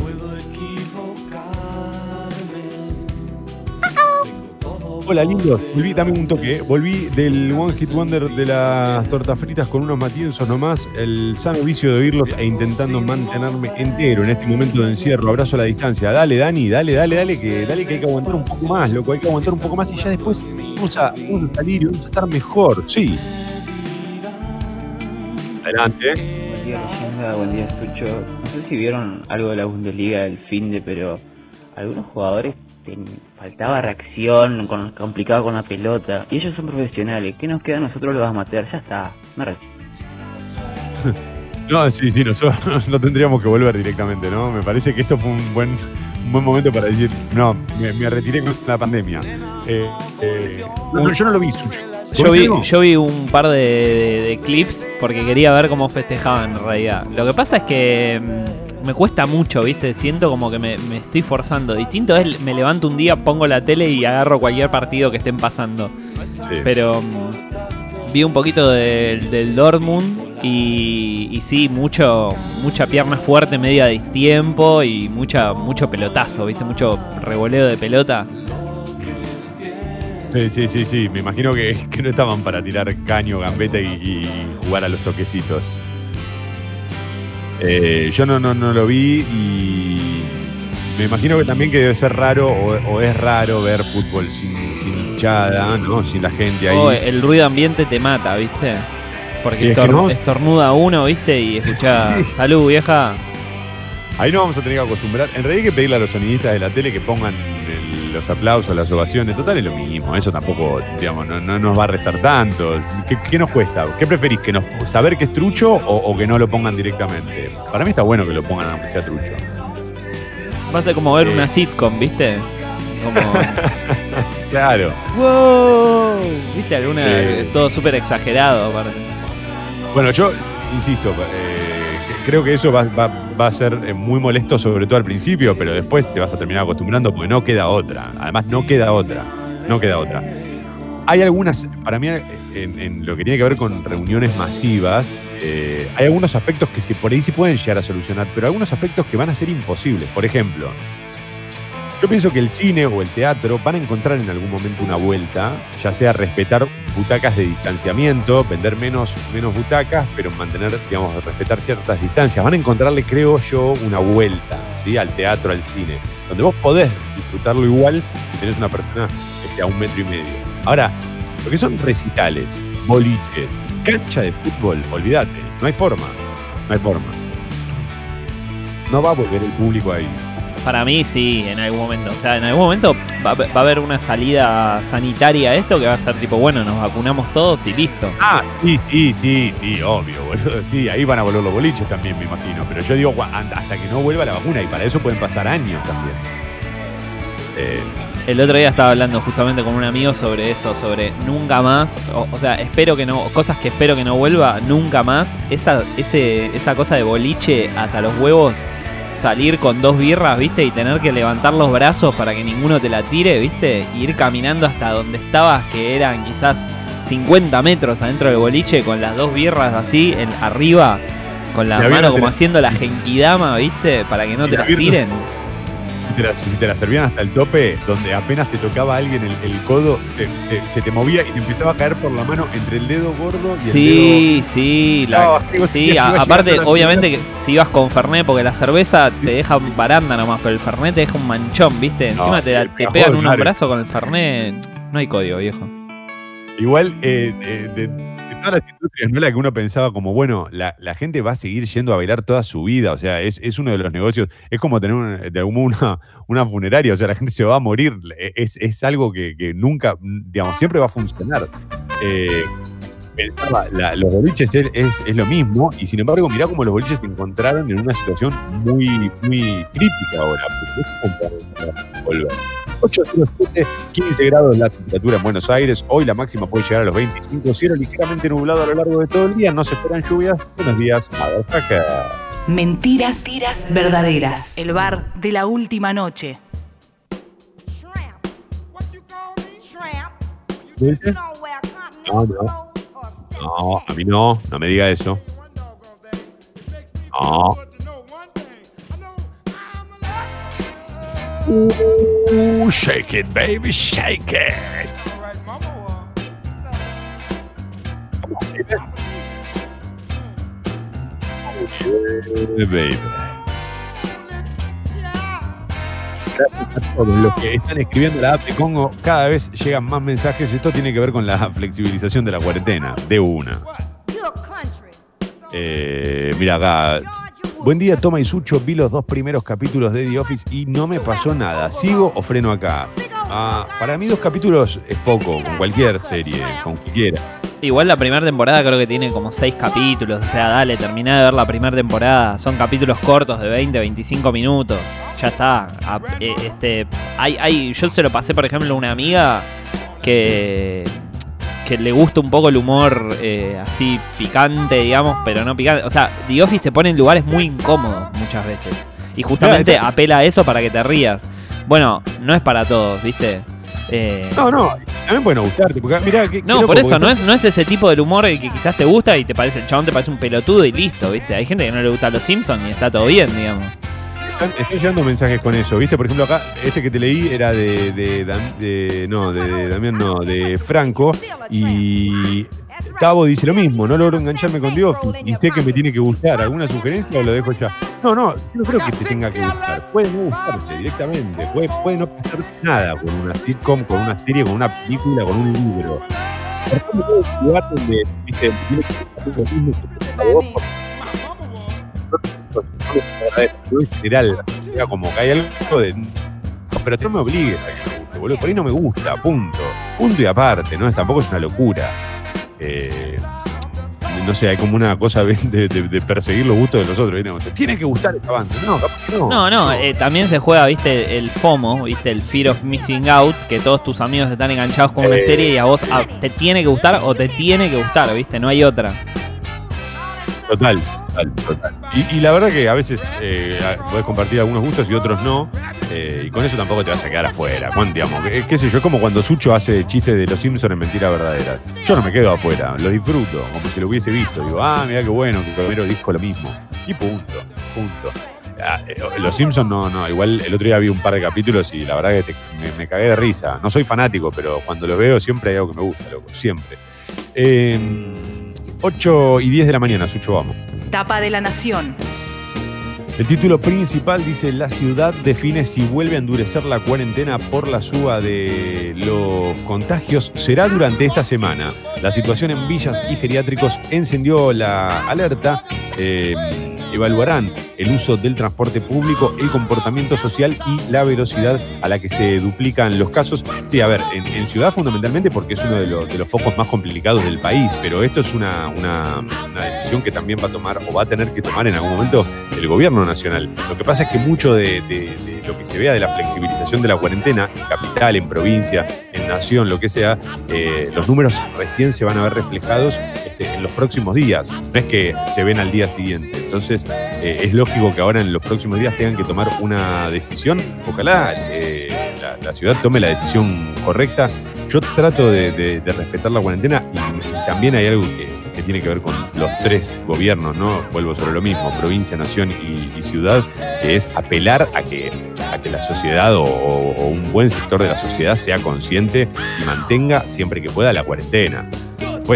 Hola, lindos. Volví, dame un toque. Volví del One Hit Wonder de las tortas fritas con unos matienzos nomás. El sano vicio de oírlos e intentando mantenerme entero en este momento de encierro. Abrazo a la distancia. Dale, Dani, dale, dale, dale, que dale que hay que aguantar un poco más, loco. Hay que aguantar un poco más y ya después vamos a, vamos a salir y vamos a estar mejor. Sí. Adelante. Buen día, Leyenda. Buen día, Sucho. No sé si vieron algo de la Bundesliga del fin de, pero algunos jugadores faltaba reacción, con, complicado con la pelota. Y ellos son profesionales. ¿Qué nos queda? Nosotros los vamos a matar. Ya está. Me No, sí, sí, nosotros no tendríamos que volver directamente, ¿no? Me parece que esto fue un buen, un buen momento para decir, no, me, retiré con la pandemia. Eh, eh, yo no lo vi, Yo vi, yo vi un par de, clips porque quería ver cómo festejaban en realidad. Lo que pasa es que mm, me cuesta mucho, ¿viste? Siento como que me, estoy forzando. Distinto es, me levanto un día, pongo la tele y agarro cualquier partido que estén pasando. Pero mm, vi un poquito del Dortmund y, y, sí, mucho, mucha pierna fuerte, media tiempo y mucha, mucho pelotazo, ¿viste? Mucho revoleo de pelota. Sí, sí, sí, sí. Me imagino que, no estaban para tirar caño, gambeta y jugar a los toquecitos. Eh, yo no, no, no lo vi y me imagino que también que debe ser raro o, es raro ver fútbol sin, sin hinchada, ¿no? Sin la gente ahí. Oh, el ruido ambiente te mata, ¿viste? Porque estornuda uno, ¿viste? Y escucha, salud vieja. Ahí no vamos a tener que acostumbrar. En realidad hay que pedirle a los sonidistas de la tele que pongan los aplausos, las ovaciones. Total es lo mismo. Eso tampoco, digamos, no, nos va a restar tanto. ¿Qué, nos cuesta? ¿Qué preferís? ¿Que nos, ¿Saber que es trucho o, que no lo pongan directamente? Para mí está bueno que lo pongan aunque sea trucho. Va a ser como ver una sitcom, ¿viste? Como... claro. ¡Wow! ¿Viste alguna? Todo súper exagerado, Bueno, yo insisto, eh, creo que eso va, a ser eh, muy molesto, sobre todo al principio, pero después te vas a terminar acostumbrando porque no queda otra. Además, no queda otra. No queda otra. Hay algunas, para mí, en, lo que tiene que ver con reuniones masivas, eh, hay algunos aspectos que por ahí sí pueden llegar a solucionar, pero algunos aspectos que van a ser imposibles. Por ejemplo, yo pienso que el cine o el teatro van a encontrar en algún momento una vuelta, ya sea respetar butacas de distanciamiento, vender menos, menos butacas, pero mantener, digamos, respetar ciertas distancias. Van a encontrarle, creo yo, una vuelta ¿sí? al teatro, al cine, donde vos podés disfrutarlo igual si tenés una persona que a un metro y medio. Ahora, lo que son recitales, boliches, cancha de fútbol, olvídate, no hay forma, no hay forma. No va a volver el público ahí. Para mí sí, en algún momento. O sea, en algún momento va, a haber una salida sanitaria a esto que va a ser tipo, bueno, nos vacunamos todos y listo. Ah, sí, sí, sí, sí, obvio, boludo. Sí, ahí van a volver los boliches también, me imagino. Pero yo digo, hasta que no vuelva la vacuna, y para eso pueden pasar años también. Eh, el otro día estaba hablando justamente con un amigo sobre eso, sobre nunca más, o, sea, espero que no, cosas que espero que no vuelva, nunca más. Esa, ese, esa cosa de boliche hasta los huevos salir con dos birras, ¿viste? Y tener que levantar los brazos para que ninguno te la tire, ¿viste? Y ir caminando hasta donde estabas, que eran quizás 50 metros adentro del boliche, con las dos birras así, en, arriba, con la mano como haciendo la genkidama, ¿viste? Para que no te las tiren si te la servían hasta el tope, donde apenas te tocaba a alguien el, codo, se te movía y te empezaba a caer por la mano entre el dedo gordo y sí, el dedo. Sí, sí, sí. aparte, obviamente, que si ibas con Fernet, porque la cerveza te deja baranda nomás, pero el Fernet te deja un manchón, ¿viste? Encima te, te pegan un abrazo con el Fernet. No hay código, viejo. Igual, eh, de, todas las industrias, no la que uno pensaba como, bueno, la, gente va a seguir yendo a bailar toda su vida, o sea, es, uno de los negocios, es como tener de una, una funeraria, o sea, la gente se va a morir, e, es, algo que, nunca, digamos, siempre va a funcionar. Eh, pensaba, los boliches es, lo mismo, y sin embargo, mirá cómo los boliches se encontraron en una situación muy, muy crítica ahora, porque es. 807, 15 grados la temperatura en Buenos Aires. Hoy la máxima puede llegar a los 25. Cielo ligeramente nublado a lo largo de todo el día. No se esperan lluvias. Buenos días, Mentiras, verdaderas. El bar de la última noche. No, no. No, a mí no. No me diga eso. No. Shake it, baby, shake it. Baby. Los que están escribiendo la app de Congo, cada vez llegan más mensajes. Esto tiene que ver con la flexibilización de la cuarentena, de una. Eh, mira acá, Buen día, Toma y Sucho. Vi los dos primeros capítulos de The Office y no me pasó nada. ¿Sigo o freno acá? Ah, para mí dos capítulos es poco, con cualquier serie, con cualquiera. Igual la primera temporada creo que tiene como seis capítulos. O sea, dale, terminá de ver la primera temporada. Son capítulos cortos de 20, 25 minutos. Ya está. Ah, eh, este, hay, hay, yo se lo pasé, por ejemplo, a una amiga que, que le gusta un poco el humor eh, así picante, digamos, pero no picante. O sea, The Office te pone en lugares muy incómodos muchas veces. Y justamente apela a eso para que te rías. Bueno, no es para todos, ¿viste? Eh, no, no, también puede no gustarte. Porque, mirá, no, por eso, no es, no es ese tipo del humor que quizás te gusta y te parece, el chabón te parece un pelotudo y listo, ¿viste? Hay gente que no le gusta a los Simpsons y está todo bien, digamos. Estoy llevando mensajes con eso, ¿viste? Por ejemplo, acá, este que te leí era de, de, de no, de Damián, no, de Franco. Y Tavo dice lo mismo, no logro engancharme con Dios y sé que me tiene que gustar. ¿Alguna sugerencia o lo dejo ya? No, no, no creo que te tenga que gustar. Puede no gustarte directamente. Puede, puede no pasar nada con una sitcom, con una serie, con una película, con un libro. ¿Por qué no lugar donde, viste, tiene que lo mismo en general, como que hay algo de. Pero tú no me obligues a que me guste, boludo. Por ahí no me gusta, punto. Punto y aparte, ¿no? Tampoco es una locura. Eh, no sé, hay como una cosa de, perseguir los gustos de los otros. Te tiene que gustar esta banda. No, no. No, no, eh, también se juega, viste, el FOMO, viste, el Fear of Missing Out, que todos tus amigos están enganchados con una eh, serie y a vos ah, te tiene que gustar o te tiene que gustar, viste, no hay otra. Total, Y, la verdad que a veces eh, podés compartir algunos gustos y otros no. Eh, y con eso tampoco te vas a quedar afuera. digamos, qué, sé yo, es como cuando Sucho hace chistes de los Simpsons en mentiras verdaderas. Yo no me quedo afuera, lo disfruto, como si lo hubiese visto. Digo, ah, mira qué bueno, que primero disco lo mismo. Y punto, punto. Ah, eh, los Simpsons no, no, igual el otro día vi un par de capítulos y la verdad que me, cagué de risa. No soy fanático, pero cuando lo veo siempre hay algo que me gusta, loco, siempre. Eh, 8 y 10 de la mañana, Sucho, vamos. Tapa de la Nación. El título principal dice, la ciudad define si vuelve a endurecer la cuarentena por la suba de los contagios. Será durante esta semana. La situación en villas y geriátricos encendió la alerta. Eh, evaluarán el uso del transporte público, el comportamiento social y la velocidad a la que se duplican los casos. Sí, a ver, en, ciudad fundamentalmente porque es uno de, los focos más complicados del país, pero esto es una, decisión que también va a tomar o va a tener que tomar en algún momento el gobierno nacional. Lo que pasa es que mucho de, lo que se vea de la flexibilización de la cuarentena, en capital, en provincia, en nación, lo que sea, eh, los números recién se van a ver reflejados este, en los próximos días, no es que se ven al día siguiente. Entonces, eh, es lógico que ahora en los próximos días tengan que tomar una decisión. Ojalá eh, la, ciudad tome la decisión correcta. Yo trato de, respetar la cuarentena y, también hay algo que, tiene que ver con los tres gobiernos, ¿no? Vuelvo sobre lo mismo, provincia, nación y, ciudad, que es apelar a que, a que la sociedad o, un buen sector de la sociedad sea consciente y mantenga siempre que pueda la cuarentena.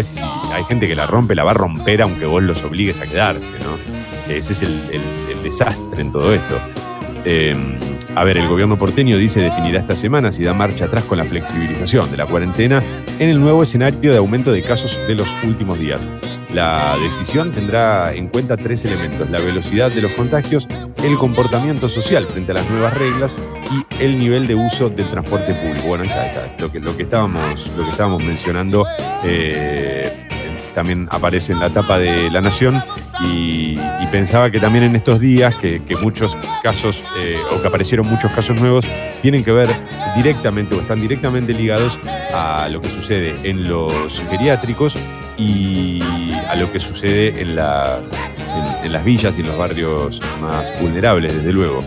Si hay gente que la rompe, la va a romper aunque vos los obligues a quedarse, ¿no? Ese es el, desastre en todo esto. Em, a ver, el gobierno porteño dice definirá esta semana si da marcha atrás con la flexibilización de la cuarentena en el nuevo escenario de aumento de casos de los últimos días. La decisión tendrá en cuenta tres elementos, la velocidad de los contagios, el comportamiento social frente a las nuevas reglas y el nivel de uso del transporte público. Bueno, ahí está, Lo, que, lo, que estábamos, lo que estábamos mencionando eh, también aparece en la tapa de La Nación y, pensaba que también en estos días que, muchos casos eh, o que aparecieron muchos casos nuevos tienen que ver directamente o están directamente ligados a lo que sucede en los geriátricos y a lo que sucede en las, en, las villas y en los barrios más vulnerables, desde luego.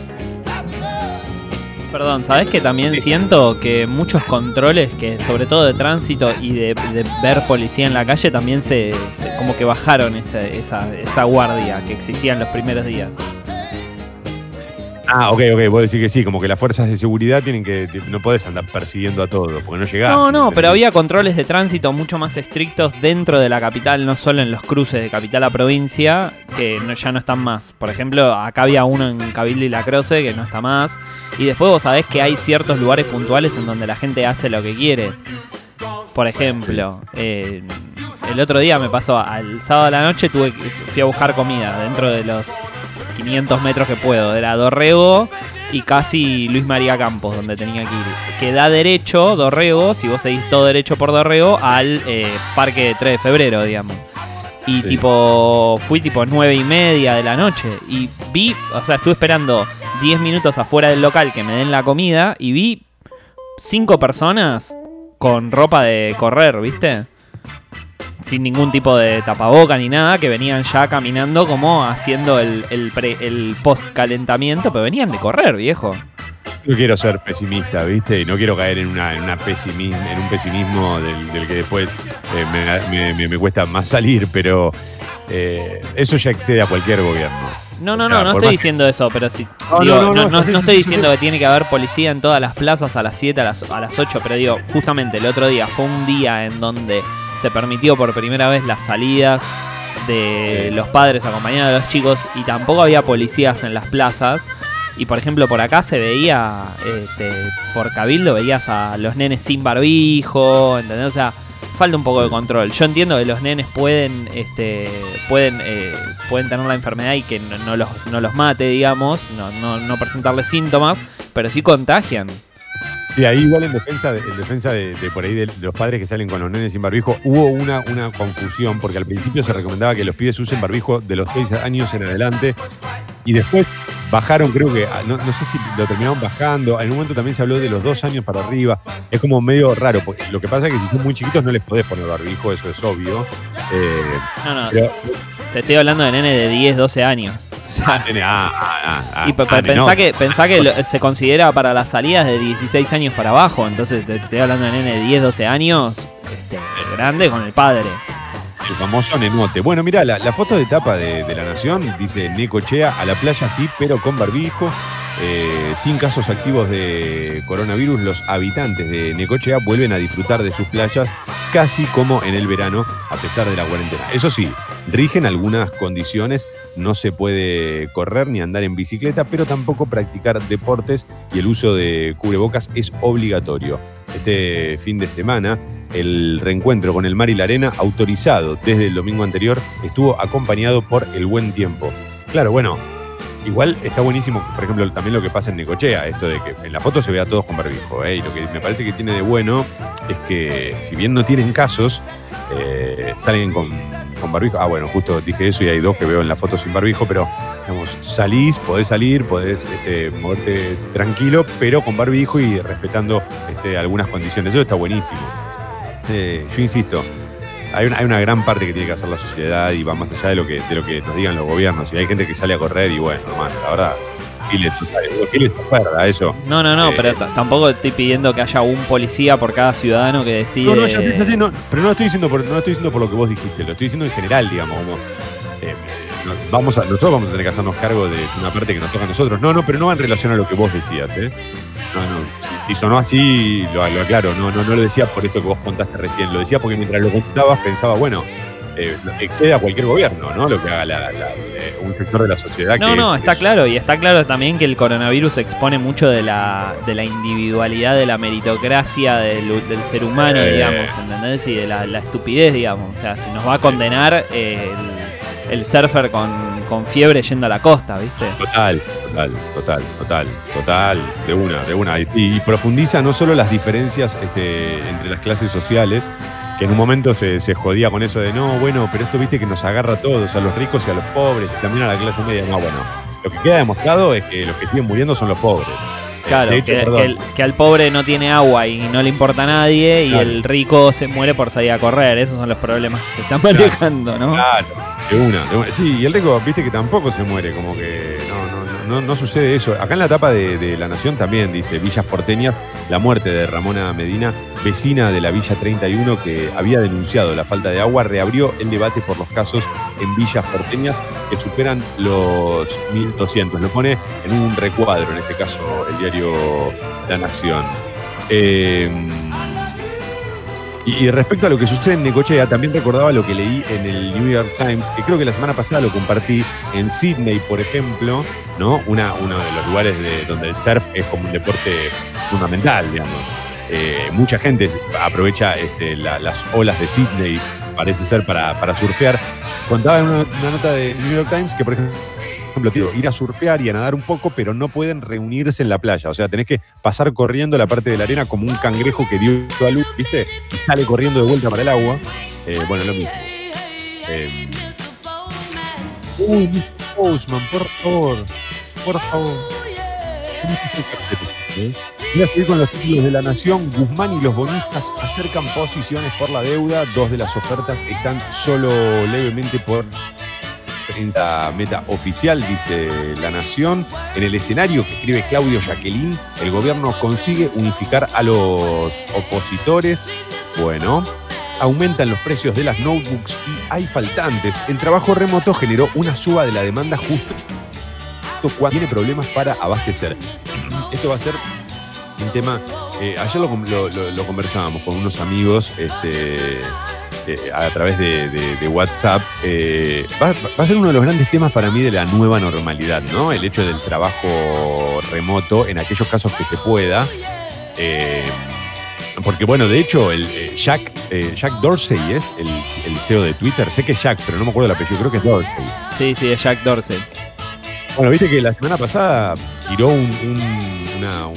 Perdón, ¿sabes que también siento que muchos controles, que sobre todo de tránsito y de, ver policía en la calle, también se, como que bajaron esa, esa, esa, guardia que existía en los primeros días? Ah, ok, ok, vos decís que sí, como que las fuerzas de seguridad tienen que. No podés andar persiguiendo a todos, porque no llegás. No, no, pero había controles de tránsito mucho más estrictos dentro de la capital, no solo en los cruces de capital a provincia, que ya no están más. Por ejemplo, acá había uno en Cabildo y La Croce que no está más. Y después vos sabés que hay ciertos lugares puntuales en donde la gente hace lo que quiere. Por ejemplo, eh, el otro día me pasó, al sábado de la noche tuve fui a buscar comida dentro de los 500 metros que puedo. Era Dorrego y casi Luis María Campos, donde tenía que ir. Que da derecho, Dorrego, si vos seguís todo derecho por Dorrego, al eh, parque de 3 de febrero, digamos. Y tipo, fui tipo 9 y media de la noche. Y vi, o sea, estuve esperando 10 minutos afuera del local que me den la comida y vi 5 personas con ropa de correr, ¿viste? Sin ningún tipo de tapaboca ni nada, que venían ya caminando como haciendo el, el, post calentamiento, pero venían de correr, viejo. No quiero ser pesimista, ¿viste? Y no quiero caer en, una, en, una pesimismo, en un pesimismo del, que después eh, me, cuesta más salir, pero eh, eso ya excede a cualquier gobierno. No, no, no, no estoy diciendo eso, pero sí. No, no, no, estoy diciendo que tiene que haber policía en todas las plazas a las 7, a las, a las 8, pero digo, justamente el otro día fue un día en donde se permitió por primera vez las salidas de los padres acompañados de los chicos y tampoco había policías en las plazas. Y por ejemplo, por acá se veía, este, por Cabildo, veías a los nenes sin barbijo, ¿entendés? O sea, falta un poco de control. Yo entiendo que los nenes pueden, este, pueden, eh, pueden tener la enfermedad y que no, los, no los mate, digamos, no, no, no presentarles síntomas, pero sí contagian. Sí, ahí igual en defensa, de, en defensa de, por ahí de, los padres que salen con los nenes sin barbijo, hubo una, una confusión, porque al principio se recomendaba que los pibes usen barbijo de los 6 años en adelante, y después bajaron, creo que, no, sé si lo terminaron bajando, en un momento también se habló de los dos años para arriba, es como medio raro, porque lo que pasa es que si son muy chiquitos no les podés poner barbijo, eso es obvio. Eh, no, no, te estoy hablando de nene de 10, 12 años. Ah, ah, ah, y pensá que, pensá que se considera para las salidas de 16 años para abajo. Entonces te estoy hablando de nene de 10, 12 años, este, grande con el padre. El famoso Nenote. Bueno, mira, la, foto de tapa de, La Nación dice Necochea a la playa sí, pero con barbijo. Eh, sin casos activos de coronavirus, los habitantes de Necochea vuelven a disfrutar de sus playas casi como en el verano, a pesar de la cuarentena. Eso sí, rigen algunas condiciones, no se puede correr ni andar en bicicleta, pero tampoco practicar deportes y el uso de cubrebocas es obligatorio. Este fin de semana, el reencuentro con el mar y la arena, autorizado desde el domingo anterior, estuvo acompañado por el buen tiempo. Claro, bueno, Igual está buenísimo, por ejemplo, también lo que pasa en Necochea, esto de que en la foto se ve a todos con barbijo. ¿eh? Y lo que me parece que tiene de bueno es que, si bien no tienen casos, eh, salen con, barbijo. Ah, bueno, justo dije eso y hay dos que veo en la foto sin barbijo, pero digamos, salís, podés salir, podés este, moverte tranquilo, pero con barbijo y respetando este, algunas condiciones. Eso está buenísimo. Eh, yo insisto, hay una, gran parte que tiene que hacer la sociedad y va más allá de lo que, de lo que nos digan los gobiernos. Y hay gente que sale a correr y bueno, nomás, la verdad, ¿qué les a eso? No, no, no, eh, pero tampoco estoy pidiendo que haya un policía por cada ciudadano que decide. No, no, pero no estoy diciendo por, no estoy diciendo por lo que vos dijiste, lo estoy diciendo en general, digamos, como. Eh, vamos a, nosotros vamos a tener que hacernos cargo de una parte que nos toca a nosotros. No, no, pero no va en relación a lo que vos decías, ¿eh? No, no. Y sonó así, lo, aclaro, no, no, no lo decía por esto que vos contaste recién, lo decía porque mientras lo contabas pensaba, bueno, eh, excede a cualquier gobierno, ¿no? Lo que haga eh, un sector de la sociedad. No, no, está claro. Y está claro también que el coronavirus expone mucho de la, de la individualidad, de la meritocracia del, ser humano, eh. digamos, ¿entendés? Y de la, estupidez, digamos. O sea, se nos va a condenar el, el surfer con con fiebre yendo a la costa, ¿viste? Total, total, total, total, total, de una, de una. Y, profundiza no solo las diferencias este, entre las clases sociales, que en un momento se, jodía con eso de no, bueno, pero esto viste que nos agarra a todos, a los ricos y a los pobres, y también a la clase media. No, bueno, lo que queda demostrado es que los que siguen muriendo son los pobres. Claro, que, al pobre no tiene agua y no le importa a nadie y el rico se muere por salir a correr. Esos son los problemas que se están manejando, ¿no? Claro, de una, Sí, y el rico, viste que tampoco se muere, como que no, sucede eso. Acá en la etapa de, La Nación también dice Villas Porteñas, la muerte de Ramona Medina, vecina de la Villa 31 que había denunciado la falta de agua, reabrió el debate por los casos en Villas Porteñas que superan los 1.200. Lo pone en un recuadro, en este caso el diario La Nación. Eh, y, respecto a lo que sucede en Necochea, también recordaba lo que leí en el New York Times, que creo que la semana pasada lo compartí en Sydney, por ejemplo, ¿no? Una, uno de los lugares donde el surf es como un deporte fundamental, digamos. Eh, mucha gente aprovecha este, las olas de Sydney, parece ser, para, para surfear. Contaba en una, una nota de New York Times que, por ejemplo, ejemplo, ir a surfear y a nadar un poco, pero no pueden reunirse en la playa. O sea, tenés que pasar corriendo la parte de la arena como un cangrejo que dio a luz, ¿viste? Y sale corriendo de vuelta para el agua. Eh, bueno, lo mismo. Eh, uy, Postman, por favor. Por favor. Voy a seguir con los títulos de la Nación. Guzmán y los bonistas acercan posiciones por la deuda. Dos de las ofertas están solo levemente por prensa meta oficial, dice La Nación. En el escenario que escribe Claudio Jacqueline, el gobierno consigue unificar a los opositores. Bueno, aumentan los precios de las notebooks y hay faltantes. El trabajo remoto generó una suba de la demanda justo tiene problemas para abastecer. Esto va a ser un tema. Eh, ayer lo, conversábamos con unos amigos. Este, eh, a través de, WhatsApp, eh, va, a ser uno de los grandes temas para mí de la nueva normalidad, ¿no? El hecho del trabajo remoto en aquellos casos que se pueda. Eh, porque bueno, de hecho, el Jack, Jack Dorsey es el, CEO de Twitter. Sé que es Jack, pero no me acuerdo el apellido, creo que es Dorsey. Sí, sí, es Jack Dorsey. Bueno, viste que la semana pasada tiró un, una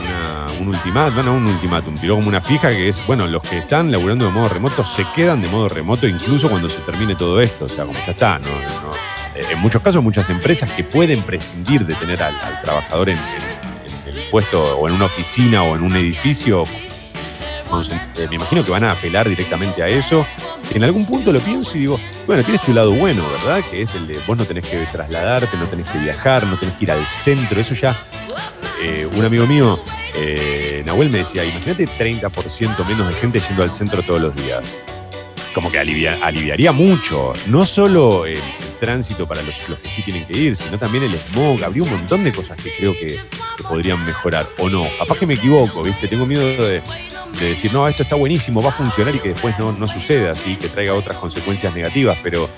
un ultimátum, no, un ultimátum, tiró como una fija que es, bueno, los que están laburando de modo remoto se quedan de modo remoto incluso cuando se termine todo esto, o sea, como ya está, ¿no? Eh, en muchos casos, muchas empresas que pueden prescindir de tener al, trabajador en, el puesto o en una oficina o en un edificio, eh, me imagino que van a apelar directamente a eso. En algún punto lo pienso y digo, bueno, tiene su lado bueno, ¿verdad? Que es el de vos no tenés que trasladarte, no tenés que viajar, no tenés que ir al centro. Eso ya, eh, un amigo mío eh, Nahuel me decía, imagínate 30% menos de gente yendo al centro todos los días. Como que aliviaría mucho, no solo el, tránsito para los, que sí tienen que ir, sino también el smog. Habría un montón de cosas que creo que, podrían mejorar. O no, capaz que me equivoco, ¿viste? Tengo miedo de, decir, no, esto está buenísimo, va a funcionar y que después no, no suceda así, que traiga otras consecuencias negativas, pero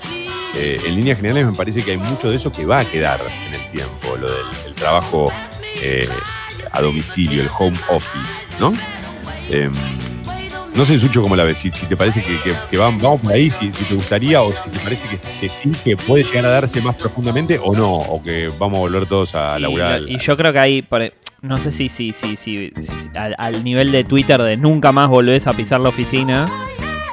eh, en líneas generales me parece que hay mucho de eso que va a quedar en el tiempo, lo del trabajo eh, a domicilio, el home office, ¿no? Em, no sé, Sucho, cómo la ves, si, te parece que, vamos por ahí, si, te gustaría o si te parece que, sí, que puede llegar a darse más profundamente o no, o que vamos a volver todos a laburar. Y, yo creo que ahí, no sé si, si, si, si, al, nivel de Twitter de nunca más volvés a pisar la oficina,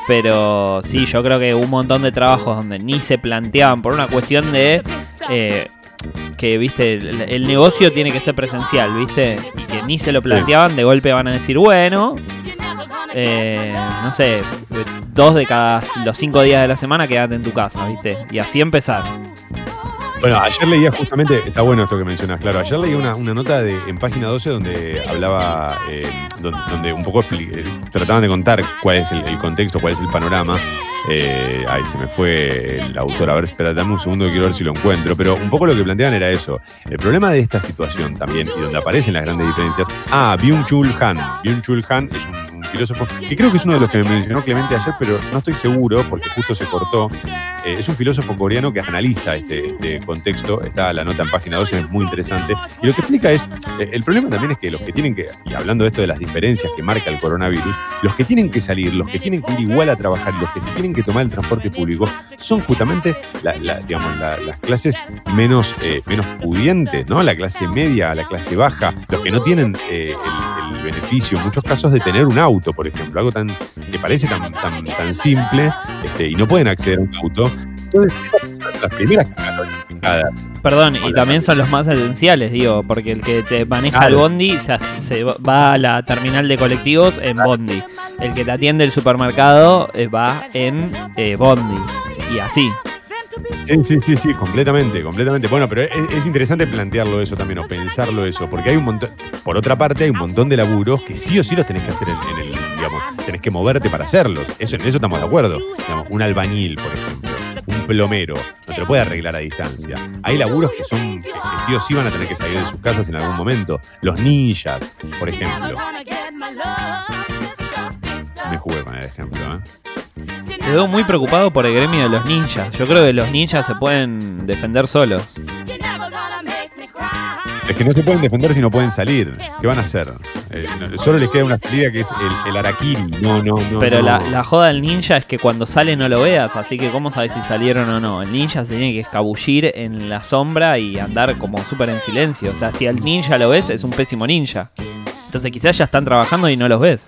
pero sí, yo creo que un montón de trabajos donde ni se planteaban por una cuestión de... Eh, que, viste, el, negocio tiene que ser presencial, viste, y que ni se lo planteaban, de golpe van a decir, bueno, eh, no sé, dos de cada los cinco días de la semana quédate en tu casa, viste, y así empezar. Bueno, ayer leía justamente, está bueno esto que mencionas, claro, ayer leí una, nota de, en página 12 donde hablaba, eh, donde, un poco eh, trataban de contar cuál es el, contexto, cuál es el panorama. Eh, ahí se me fue el autor, a ver, espera, dame un segundo que quiero ver si lo encuentro, pero un poco lo que planteaban era eso. El problema de esta situación también, y donde aparecen las grandes diferencias, ah, Byung-Chul Han. Byung-Chul Han es un filósofo, que creo que es uno de los que me mencionó Clemente ayer, pero no estoy seguro porque justo se cortó. Eh, es un filósofo coreano que analiza este, este, contexto, está la nota en página 12, es muy interesante. Y lo que explica es, eh, el problema también es que los que tienen que, y hablando de esto de las diferencias que marca el coronavirus, los que tienen que salir, los que tienen que ir igual a trabajar, los que se tienen que tomar el transporte público, son justamente digamos, las clases menos, eh, menos pudientes, ¿no? La clase media, la clase baja, los que no tienen el beneficio en muchos casos de tener un auto, por ejemplo, algo tan que parece tan, tan, tan simple este, y no pueden acceder a un auto. Entonces, las primeras Perdón, y también son los más esenciales, digo, porque el que te maneja el bondi se, se, va a la terminal de colectivos en bondi. El que te atiende el supermercado eh, va en eh, bondi. Y así. Sí, sí, sí, sí, completamente, completamente. Bueno, pero es, interesante plantearlo eso también, o pensarlo eso, porque hay un montón, por otra parte, hay un montón de laburos que sí o sí los tenés que hacer en, el, digamos, tenés que moverte para hacerlos. Eso, en eso estamos de acuerdo. Digamos, un albañil, por ejemplo, un plomero, no te lo puede arreglar a distancia. Hay laburos que son, que, sí o sí van a tener que salir de sus casas en algún momento. Los ninjas, por ejemplo. Me jugué con el ejemplo, ¿eh? Te veo muy preocupado por el gremio de los ninjas. Yo creo que los ninjas se pueden defender solos. Es que no se pueden defender si no pueden salir. ¿Qué van a hacer? Eh, solo les queda una salida que es el, el No, no, no. Pero La, joda del ninja es que cuando sale no lo veas, así que ¿cómo sabes si salieron o no? El ninja se tiene que escabullir en la sombra y andar como súper en silencio. O sea, si al ninja lo ves, es un pésimo ninja. Entonces quizás ya están trabajando y no los ves.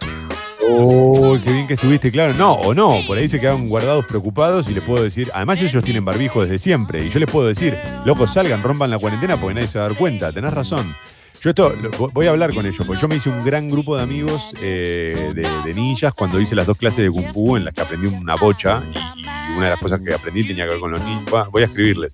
Oh, qué bien que estuviste, claro. No, o no, por ahí se quedan guardados preocupados y les puedo decir, además ellos tienen barbijo desde siempre, y yo les puedo decir, locos, salgan, rompan la cuarentena porque nadie se va a dar cuenta, tenés razón. Yo esto voy a hablar con ellos, porque yo me hice un gran grupo de amigos eh, de, ninjas cuando hice las dos clases de Kung Fu en las que aprendí una bocha y, una de las cosas que aprendí tenía que ver con los ninjas. Voy a escribirles,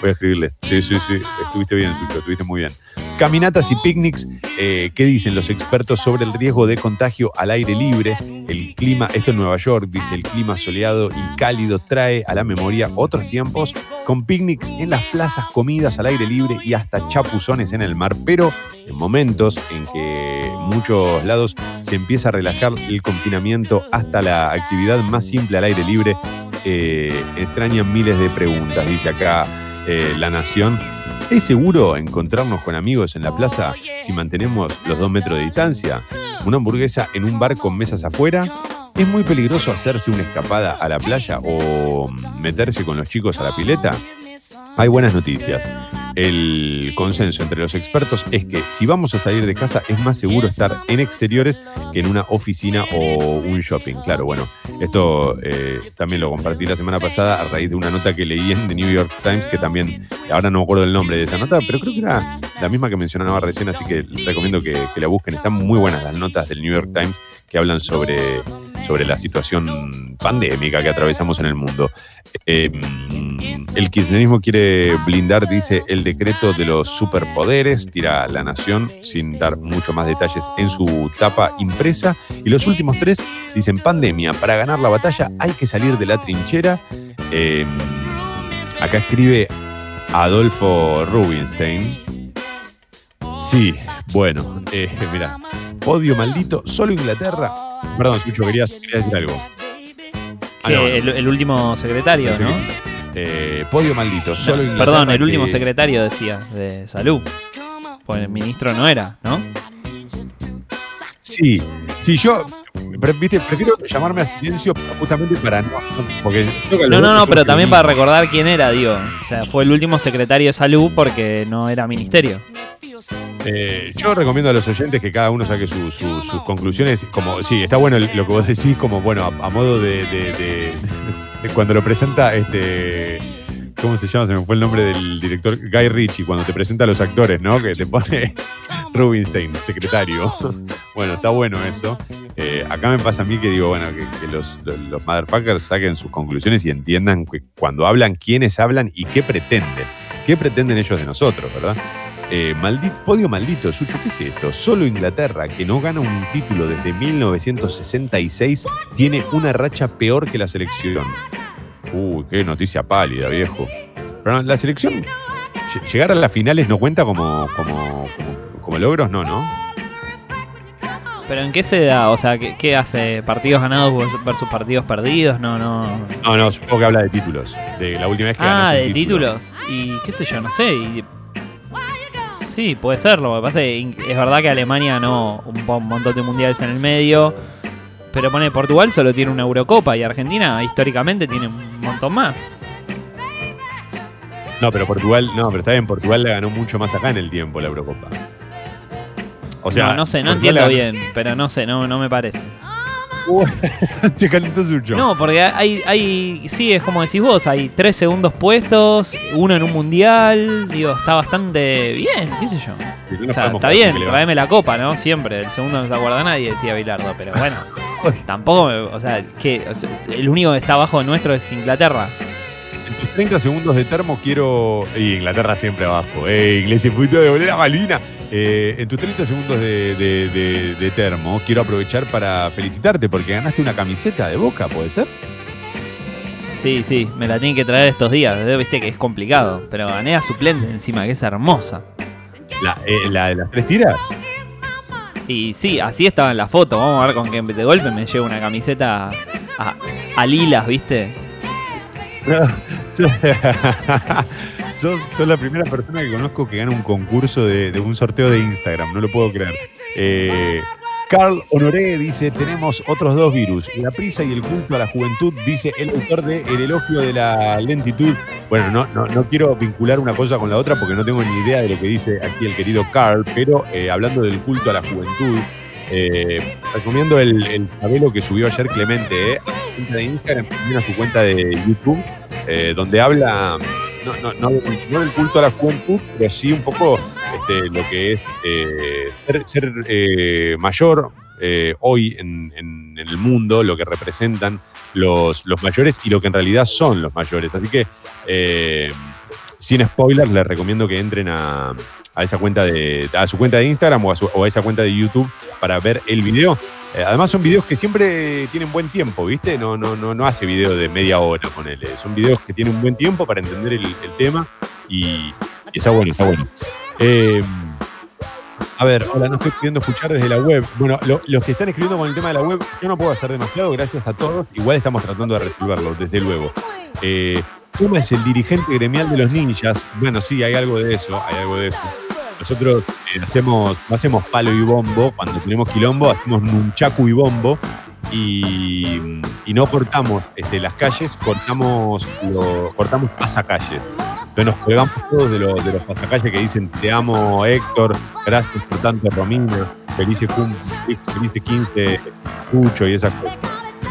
voy a escribirles. Sí, sí, sí, estuviste bien, Sucho, estuviste muy bien. Caminatas y picnics, eh, ¿qué dicen los expertos sobre el riesgo de contagio al aire libre? El clima, esto en Nueva York, dice el clima soleado y cálido trae a la memoria otros tiempos con picnics en las plazas, comidas al aire libre y hasta chapuzones en el mar, pero en momentos en que muchos lados se empieza a relajar el confinamiento hasta la actividad más simple al aire libre, eh, extrañan miles de preguntas, dice acá eh, La Nación ¿Es seguro encontrarnos con amigos en la plaza si mantenemos los dos metros de distancia? ¿Una hamburguesa en un bar con mesas afuera? ¿Es muy peligroso hacerse una escapada a la playa o meterse con los chicos a la pileta? Hay buenas noticias. El consenso entre los expertos es que si vamos a salir de casa es más seguro estar en exteriores que en una oficina o un shopping. Claro, bueno, esto eh, también lo compartí la semana pasada a raíz de una nota que leí en The New York Times, que también, ahora no me acuerdo el nombre de esa nota, pero creo que era la misma que mencionaba recién, así que recomiendo que, la busquen. Están muy buenas las notas del New York Times que hablan sobre sobre la situación pandémica que atravesamos en el mundo. Eh, el kirchnerismo quiere blindar, dice, el decreto de los superpoderes, tira la nación sin dar mucho más detalles en su tapa impresa. Y los últimos tres dicen, pandemia, para ganar la batalla hay que salir de la trinchera. Eh, acá escribe Adolfo Rubinstein. Sí, bueno, eh, mira, podio maldito, solo Inglaterra Perdón, escucho, querías, decir algo. Ah, el, último secretario, ¿no? Eh, podio maldito, solo Perdón, el último secretario decía, de salud. Pues el ministro no era, ¿no? Sí, sí, yo viste, prefiero llamarme a silencio justamente para no. Porque no, no, no, pero también para recordar quién era, digo. O sea, fue el último secretario de salud porque no era ministerio. Eh, yo recomiendo a los oyentes que cada uno saque sus conclusiones. Como, sí, está bueno lo que vos decís, como bueno, a, modo de, cuando lo presenta este. ¿Cómo se llama? Se me fue el nombre del director Guy Ritchie, cuando te presenta a los actores, ¿no? Que te pone Rubinstein, secretario. bueno, está bueno eso. Eh, acá me pasa a mí que digo, bueno, que, los, los motherfuckers saquen sus conclusiones y entiendan que cuando hablan, quiénes hablan y qué pretenden. ¿Qué pretenden ellos de nosotros, verdad? Eh, maldito, podio maldito, Sucho, ¿qué es esto? Solo Inglaterra, que no gana un título desde 1966, tiene una racha peor que la selección. Uy, qué noticia pálida, viejo. Pero la selección, llegar a las finales no cuenta como, como, como, logros, no, ¿no? ¿Pero en qué se da? O sea, ¿qué, hace? ¿Partidos ganados versus partidos perdidos? No, no. No, no, supongo que habla de títulos. De la última vez que Ah, de títulos. Y qué sé yo, no sé. Y Sí, puede serlo. Lo que pasa es es verdad que Alemania no, un, montón de mundiales en el medio. Pero pone Portugal solo tiene una Eurocopa y Argentina históricamente tiene un montón más. No, pero Portugal, no, pero está bien, Portugal le ganó mucho más acá en el tiempo la Eurocopa. O sea, no, no sé, no entiendo bien, pero no sé, no, no me parece. No, porque hay, hay, sí, es como decís vos, hay tres segundos puestos, uno en un mundial, digo, está bastante bien, qué sé yo. o sea, está bien, tráeme la copa, ¿no? Siempre, el segundo no se acuerda nadie, decía Bilardo, pero bueno, tampoco, o sea, que el único que está abajo de nuestro es Inglaterra. 30 segundos de termo quiero. Y Inglaterra siempre abajo. ¡Eh, Iglesia de volver a Malvina! Eh, en tus 30 segundos de, termo, quiero aprovechar para felicitarte porque ganaste una camiseta de boca, ¿puede ser? Sí, sí, me la tienen que traer estos días. Viste que es complicado, pero gané a suplente encima, que es hermosa. ¿La, eh, la de las tres tiras? Y sí, así estaba en la foto. Vamos a ver con qué de golpe me llevo una camiseta a, lilas, ¿viste? yo, soy la primera persona que conozco que gana un concurso de, un sorteo de Instagram, no lo puedo creer. Eh, Carl Honoré dice, tenemos otros dos virus, la prisa y el culto a la juventud, dice el autor de El elogio de la lentitud. Bueno, no, no, no quiero vincular una cosa con la otra porque no tengo ni idea de lo que dice aquí el querido Carl, pero eh, hablando del culto a la juventud, eh, recomiendo el, el tabelo que subió ayer Clemente, eh, a su cuenta de Instagram, también a su cuenta de YouTube, eh, donde habla no, no, no, del culto a la juventud, pero sí un poco este, lo que es eh, ser, eh, mayor eh, hoy en, el mundo, lo que representan los, los mayores y lo que en realidad son los mayores. Así que, sin spoilers, les recomiendo que entren a, esa cuenta de, a su cuenta de Instagram o a, esa cuenta de YouTube para ver el video. Además son videos que siempre tienen buen tiempo, ¿viste? No, no, no, no hace videos de media hora con él. Son videos que tienen un buen tiempo para entender el, tema y, está bueno, está bueno. Eh, a ver, hola, no estoy pudiendo escuchar desde la web. Bueno, los que están escribiendo con el tema de la web, yo no puedo hacer demasiado, gracias a todos. Igual estamos tratando de resolverlo, desde luego. Eh, ¿Cómo es el dirigente gremial de los ninjas? Bueno, sí, hay algo de eso, hay algo de eso. Nosotros eh, hacemos, no hacemos palo y bombo, cuando tenemos quilombo, hacemos nunchaku y bombo. Y, no cortamos este, las calles, cortamos, lo, cortamos pasacalles. Entonces nos colgamos todos de, los, de los pasacalles que dicen te amo Héctor, gracias por tanto Romina, feliz feliz 15 Cucho y esas cosas.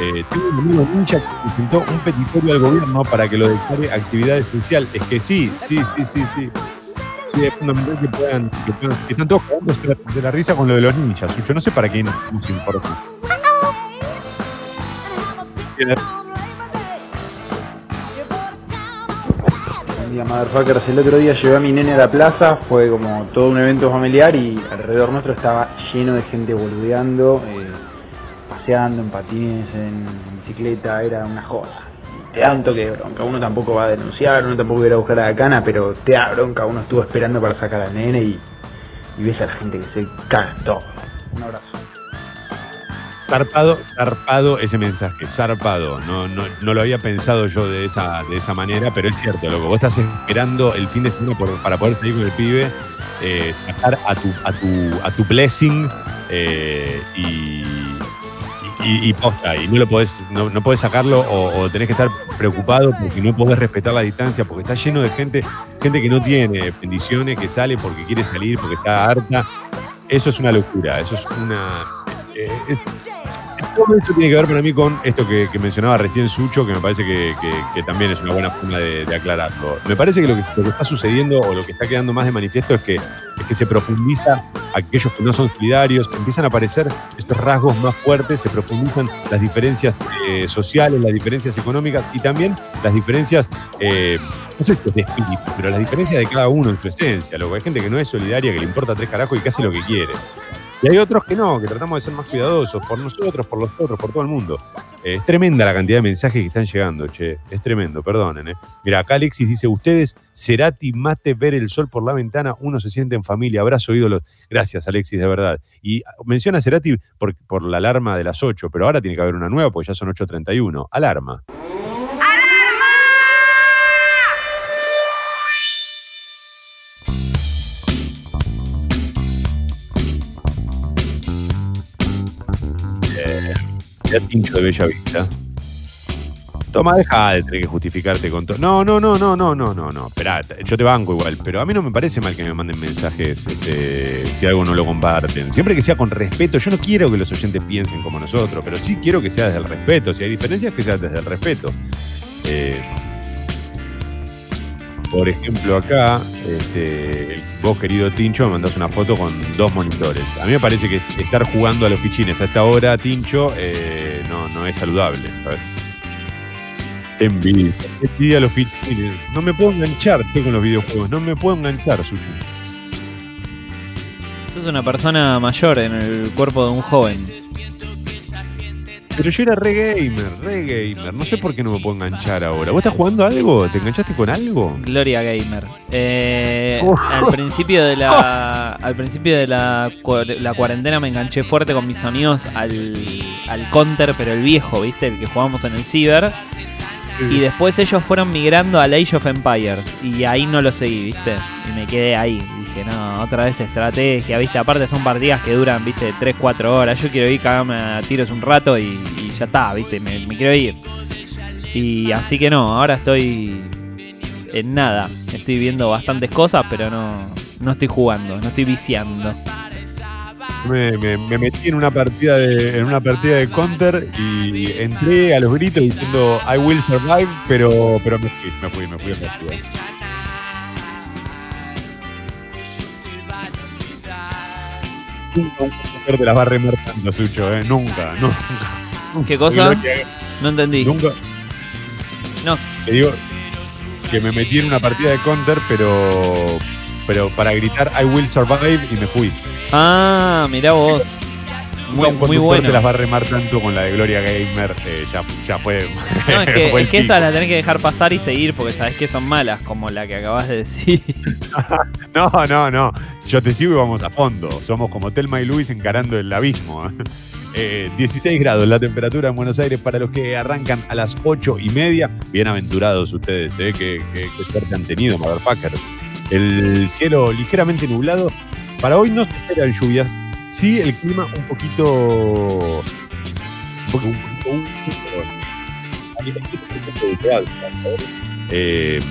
Eh, un amigo ninja que presentó un petitorio al gobierno para que lo declare actividad esencial. Es que sí, sí, sí, sí, sí. Que que, puedan, que están todos cagando de la risa con lo de los ninjas. Yo no sé para quién nos importa. día, Motherfuckers. El otro día llevé a mi nene a la plaza, fue como todo un evento familiar y alrededor nuestro estaba lleno de gente boludeando, eh, paseando en patines, en bicicleta, era una joda. Te da un toque bronca, uno tampoco va a denunciar, uno tampoco va a ir a buscar a la cana, pero te da bronca, uno estuvo esperando para sacar al nene y, y ves a la gente que se caga. Un abrazo. Zarpado, zarpado ese mensaje, zarpado. No, no, no, lo había pensado yo de esa, de esa manera, pero es cierto, loco. Vos estás esperando el fin de semana para poder salir con el pibe, eh, sacar a tu, a tu, a tu blessing eh, y, y, posta. Y no lo podés, no, no podés sacarlo o, tenés que estar preocupado porque no podés respetar la distancia, porque está lleno de gente, gente que no tiene bendiciones, que sale porque quiere salir, porque está harta. Eso es una locura, eso es una. Eh, todo esto tiene que ver para mí con esto que, mencionaba recién Sucho, que me parece que, también es una buena forma de, aclararlo. Me parece que lo, que está sucediendo o lo que está quedando más de manifiesto es que, que se profundiza aquellos que no son solidarios, empiezan a aparecer estos rasgos más fuertes, se profundizan las diferencias eh, sociales, las diferencias económicas y también las diferencias, eh, no sé es de espíritu, pero las diferencias de cada uno en su esencia. Luego hay gente que no es solidaria, que le importa tres carajos y que hace lo que quiere. Y hay otros que no, que tratamos de ser más cuidadosos por nosotros, por los otros, por todo el mundo. Eh, es tremenda la cantidad de mensajes que están llegando, che. Es tremendo, perdonen. Eh. Mira, acá Alexis dice: Ustedes, Cerati, mate, ver el sol por la ventana, uno se siente en familia, abrazo, ídolos. Gracias, Alexis, de verdad. Y menciona Cerati por, por la alarma de las 8, pero ahora tiene que haber una nueva porque ya son 8.31. Alarma. Tincho de Bella Vista. Toma, deja de tener que justificarte con todo. No, no, no, no, no, no, no, no. Esperá, yo te banco igual, pero a mí no me parece mal que me manden mensajes este, si algo no lo comparten. Siempre que sea con respeto, yo no quiero que los oyentes piensen como nosotros, pero sí quiero que sea desde el respeto. Si hay diferencias, que sea desde el respeto. Eh, por ejemplo, acá, este, vos, querido Tincho, me mandás una foto con dos monitores. A mí me parece que estar jugando a los fichines a esta hora, Tincho, eh, no, no es saludable. Envidia. Envidia los fitines. No me puedo enganchar con los videojuegos. No me puedo enganchar, Sucho. Sos una persona mayor en el cuerpo de un joven. Pero yo era re gamer, re gamer. No sé por qué no me puedo enganchar ahora. ¿Vos estás jugando algo? ¿Te enganchaste con algo? Gloria Gamer. Eh, al principio de la. Al principio de la, la, cuarentena me enganché fuerte con mis amigos al, al counter, pero el viejo, ¿viste? El que jugábamos en el ciber. Y después ellos fueron migrando al Age of Empires. Y ahí no lo seguí, ¿viste? Y me quedé ahí. Dije, no, otra vez estrategia, ¿viste? Aparte son partidas que duran, ¿viste? 3, 4 horas. Yo quiero ir, cagarme a tiros un rato y, ya está, ¿viste? Me, me, quiero ir. Y así que no, ahora estoy en nada. Estoy viendo bastantes cosas, pero no, no estoy jugando, no estoy viciando. Me, metí en una partida de en una partida de counter y entré a los gritos diciendo I will survive, pero pero me fui, me fui, me fui a. Nunca un counter te las va a remar tanto, Sucho, eh. Nunca, nunca. ¿Qué cosa? No entendí. Nunca. No. Te digo que me metí en una partida de counter, pero pero para gritar I will survive y me fui. Ah, mirá vos. Muy, muy bueno. te las va a remar tanto con la de Gloria Gamer, eh, ya, ya, fue. No, es que, es que esa la tenés que dejar pasar y seguir porque sabés que son malas, como la que acabas de decir. no, no, no. Yo te sigo y vamos a fondo. Somos como Telma y Luis encarando el abismo. Eh, 16 grados la temperatura en Buenos Aires para los que arrancan a las 8 y media. Bienaventurados ustedes, eh, que, que, suerte han tenido, motherfuckers. El cielo ligeramente nublado. Para hoy no se esperan lluvias. Sí, el clima un poquito. Un poquito. Un poquito. Eh,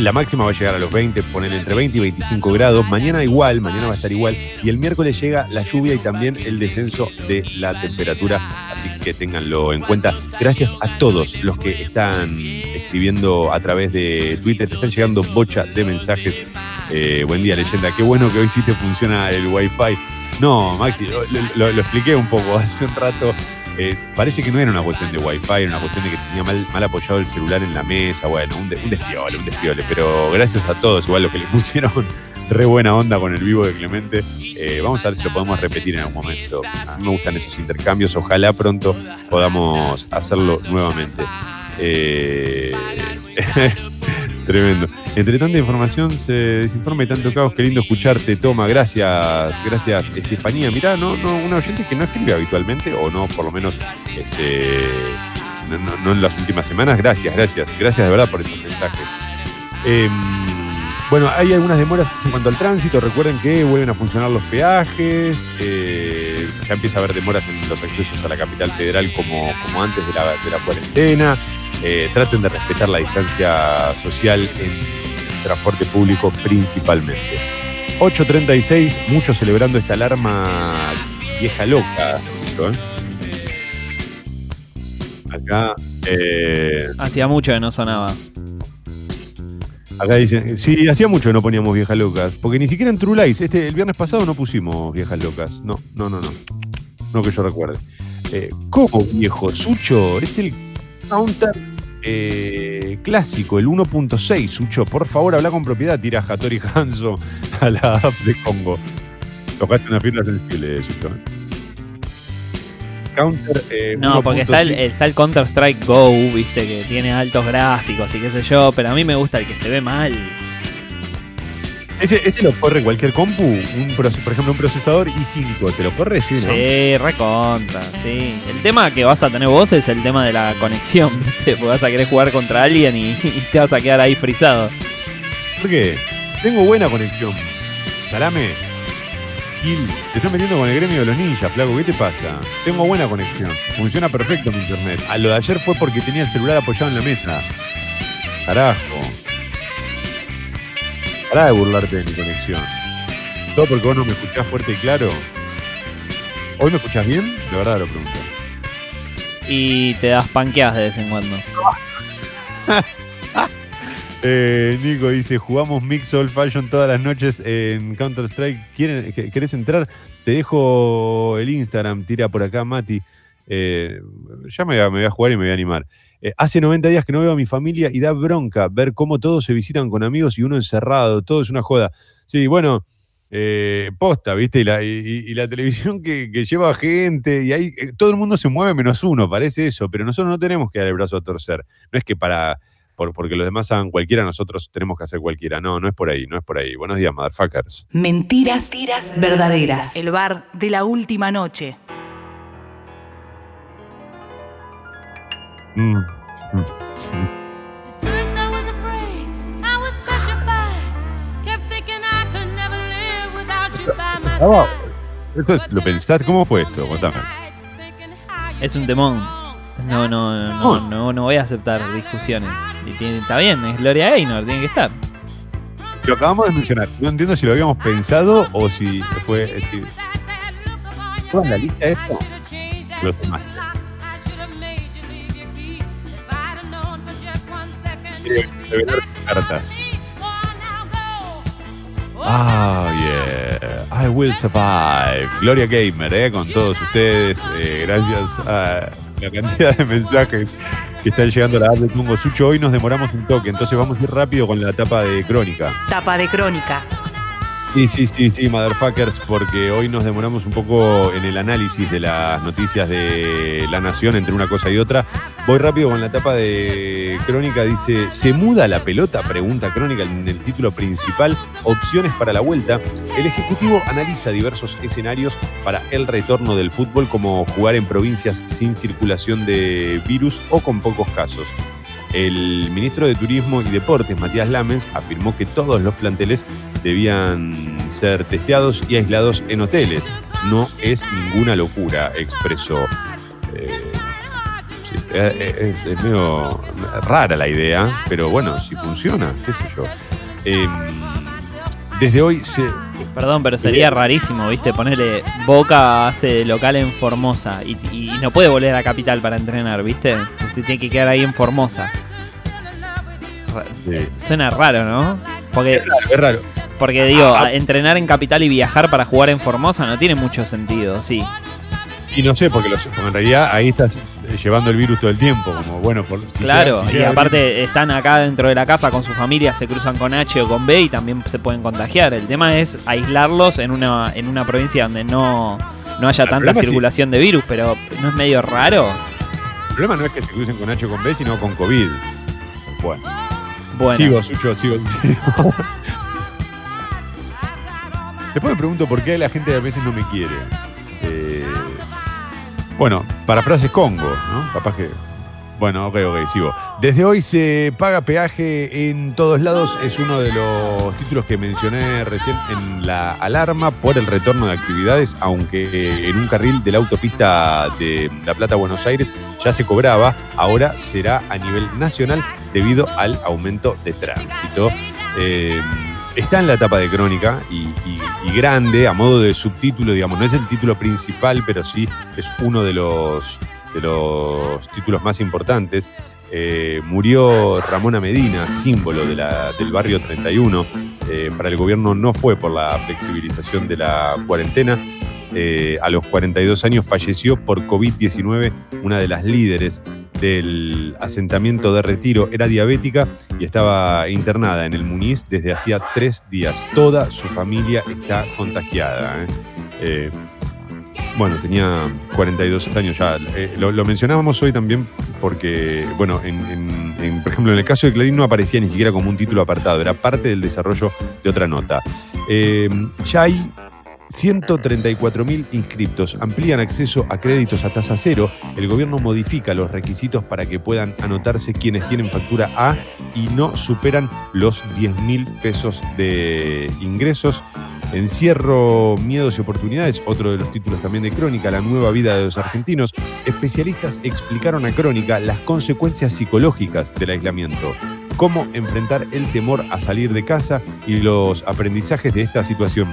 la máxima va a llegar a los 20, poner entre 20 y 25 grados. Mañana igual, mañana va a estar igual. Y el miércoles llega la lluvia y también el descenso de la temperatura. Así que ténganlo en cuenta. Gracias a todos los que están escribiendo a través de Twitter. Te están llegando bocha de mensajes. Eh, buen día, leyenda. Qué bueno que hoy sí te funciona el Wi-Fi. No, Maxi, lo expliqué un poco hace un rato. Eh, parece que no era una cuestión de wifi, era una cuestión de que tenía mal, mal apoyado el celular en la mesa. Bueno, un, un despiole, un despiole. Pero gracias a todos, igual los que le pusieron re buena onda con el vivo de Clemente. Eh, vamos a ver si lo podemos repetir en algún momento. A mí me gustan esos intercambios. Ojalá pronto podamos hacerlo nuevamente. Eh, Tremendo. Entre tanta información se desinforma y tanto caos. Qué lindo escucharte, Toma. Gracias, gracias, Estefanía. Mirá, no, no, una oyente que no escribe habitualmente, o no, por lo menos, este, no, en las últimas semanas. Gracias, gracias. Gracias de verdad por esos mensajes. Em, bueno, hay algunas demoras en cuanto al tránsito. Recuerden que vuelven a funcionar los peajes. Eh, ya empieza a haber demoras en los accesos a la capital federal como, como antes de la, de la cuarentena. Eh, traten de respetar la distancia social en transporte público principalmente. 8.36, muchos celebrando esta alarma vieja loca. ¿eh? Acá. Eh, hacía mucho que no sonaba. Acá dicen, sí, hacía mucho que no poníamos viejas locas. Porque ni siquiera en True Lies, este, el viernes pasado no pusimos viejas locas. No, no, no, no. No que yo recuerde. ¿Cómo viejo? Sucho, es el counter eh, clásico, el 1.6, Sucho. Por favor, habla con propiedad, tira Hattori Hanzo a la app de Congo. Tocaste una fibra sensible, Sucho. Counter. Eh, no, porque está el, está el Counter Strike Go, viste, que tiene altos gráficos y qué sé yo, pero a mí me gusta el que se ve mal. Ese, lo corre cualquier compu, un, por ejemplo un procesador i5, ¿te lo corre? Sí, ¿no? Sí, recontra, sí. El tema que vas a tener vos es el tema de la conexión, ¿viste? Porque vas a querer jugar contra alguien y, te vas a quedar ahí frisado. ¿Por qué? Tengo buena conexión. Salame. Gil, te estás metiendo con el gremio de los ninjas, Flaco. ¿Qué te pasa? Tengo buena conexión. Funciona perfecto mi internet. A lo de ayer fue porque tenía el celular apoyado en la mesa. Carajo. Para de burlarte de mi conexión. Todo porque vos no me escuchás fuerte y claro. ¿Hoy me escuchás bien? De verdad lo pregunto. Y te das panqueas de vez en cuando. eh, Nico dice, jugamos Mix Old Fashion todas las noches en Counter-Strike. ¿Querés entrar? Te dejo el Instagram, tira por acá Mati. Eh, ya me voy, a, jugar y me voy a animar. Eh, hace 90 días que no veo a mi familia y da bronca ver cómo todos se visitan con amigos y uno encerrado, todo es una joda. Sí, bueno, eh, posta, ¿viste? Y la, y, la televisión que, lleva gente y ahí eh, todo el mundo se mueve menos uno, parece eso, pero nosotros no tenemos que dar el brazo a torcer. No es que para, por, porque los demás hagan cualquiera, nosotros tenemos que hacer cualquiera. No, no es por ahí, no es por ahí. Buenos días, motherfuckers. Mentiras, verdaderas. El bar de la última noche. Mm. ¿Lo pensaste? ¿Cómo fue esto? Contame. Es un temón. No, no, no, no, no voy a aceptar discusiones. Y está bien, es Gloria Gaynor, tiene que estar. Lo acabamos de mencionar. No entiendo si lo habíamos pensado o si fue. decir, en la lista esto? Los demás. Revelar cartas. Ah, yeah. I will survive. Gloria Gamer, eh, con todos ustedes. Eh, gracias a la cantidad de mensajes que están llegando a la app de Tungo Sucho. Hoy nos demoramos un toque, entonces vamos a ir rápido con la tapa de crónica. Tapa de crónica. Sí, sí, sí, sí, motherfuckers, porque hoy nos demoramos un poco en el análisis de las noticias de la nación entre una cosa y otra. Voy rápido con la etapa de Crónica. Dice, ¿se muda la pelota? Pregunta Crónica en el título principal. Opciones para la vuelta. El Ejecutivo analiza diversos escenarios para el retorno del fútbol, como jugar en provincias sin circulación de virus o con pocos casos. El ministro de Turismo y Deportes, Matías Lamens, afirmó que todos los planteles debían ser testeados y aislados en hoteles. No es ninguna locura, expresó. Eh, eh, eh, es, medio rara la idea, pero bueno, si funciona, qué sé yo. Em, desde hoy se. Perdón, pero sería rarísimo, ¿viste? Ponerle Boca hace local en Formosa y, no puede volver a Capital para entrenar, ¿viste? Tiene que quedar ahí en Formosa. Suena raro, ¿no? Porque, es raro, Porque digo, ah, ah. entrenar en Capital y viajar para jugar en Formosa no tiene mucho sentido, sí. Y no sé, porque, en realidad ahí estás llevando el virus todo el tiempo, como bueno, por, Claro, y aparte están acá dentro de la casa con su familia, se cruzan con H o con B y también se pueden contagiar. El tema es aislarlos en una, en una provincia donde no, no haya tanta circulación de virus, pero ¿no es medio raro? El problema no es que se crucen con H o con B, sino con COVID. Bueno. Bueno. Sigo, Sucho, sigo. Después me pregunto por qué la gente a veces no me quiere. Eh, bueno, para frases Congo, ¿no? Capaz que. Bueno, ok, ok, sigo. Desde hoy se paga peaje en todos lados. Es uno de los títulos que mencioné recién en la alarma por el retorno de actividades, aunque en un carril de la autopista de La Plata Buenos Aires ya se cobraba, ahora será a nivel nacional debido al aumento de tránsito. Eh, está en la etapa de crónica y, grande, a modo de subtítulo, digamos, no es el título principal, pero sí es uno de los, de los títulos más importantes. Eh, murió Ramona Medina, símbolo del barrio 31. Eh, para el gobierno no fue por la flexibilización de la cuarentena. Eh, a los 42 años falleció por COVID-19 una de las líderes del asentamiento de retiro. Era diabética y estaba internada en el Muniz desde hacía tres días. Toda su familia está contagiada. ¿eh? Eh, bueno, tenía 42 años ya. Lo, mencionábamos hoy también porque, bueno, en, por ejemplo, en el caso de Clarín no aparecía ni siquiera como un título apartado, era parte del desarrollo de otra nota. ya hay 134.000 inscriptos amplían acceso a créditos a tasa cero. El gobierno modifica los requisitos para que puedan anotarse quienes tienen factura A y no superan los 10.000 pesos de ingresos. Encierro, miedos y oportunidades, otro de los títulos también de Crónica, la nueva vida de los argentinos. Especialistas explicaron a Crónica las consecuencias psicológicas del aislamiento, cómo enfrentar el temor a salir de casa y los aprendizajes de esta situación.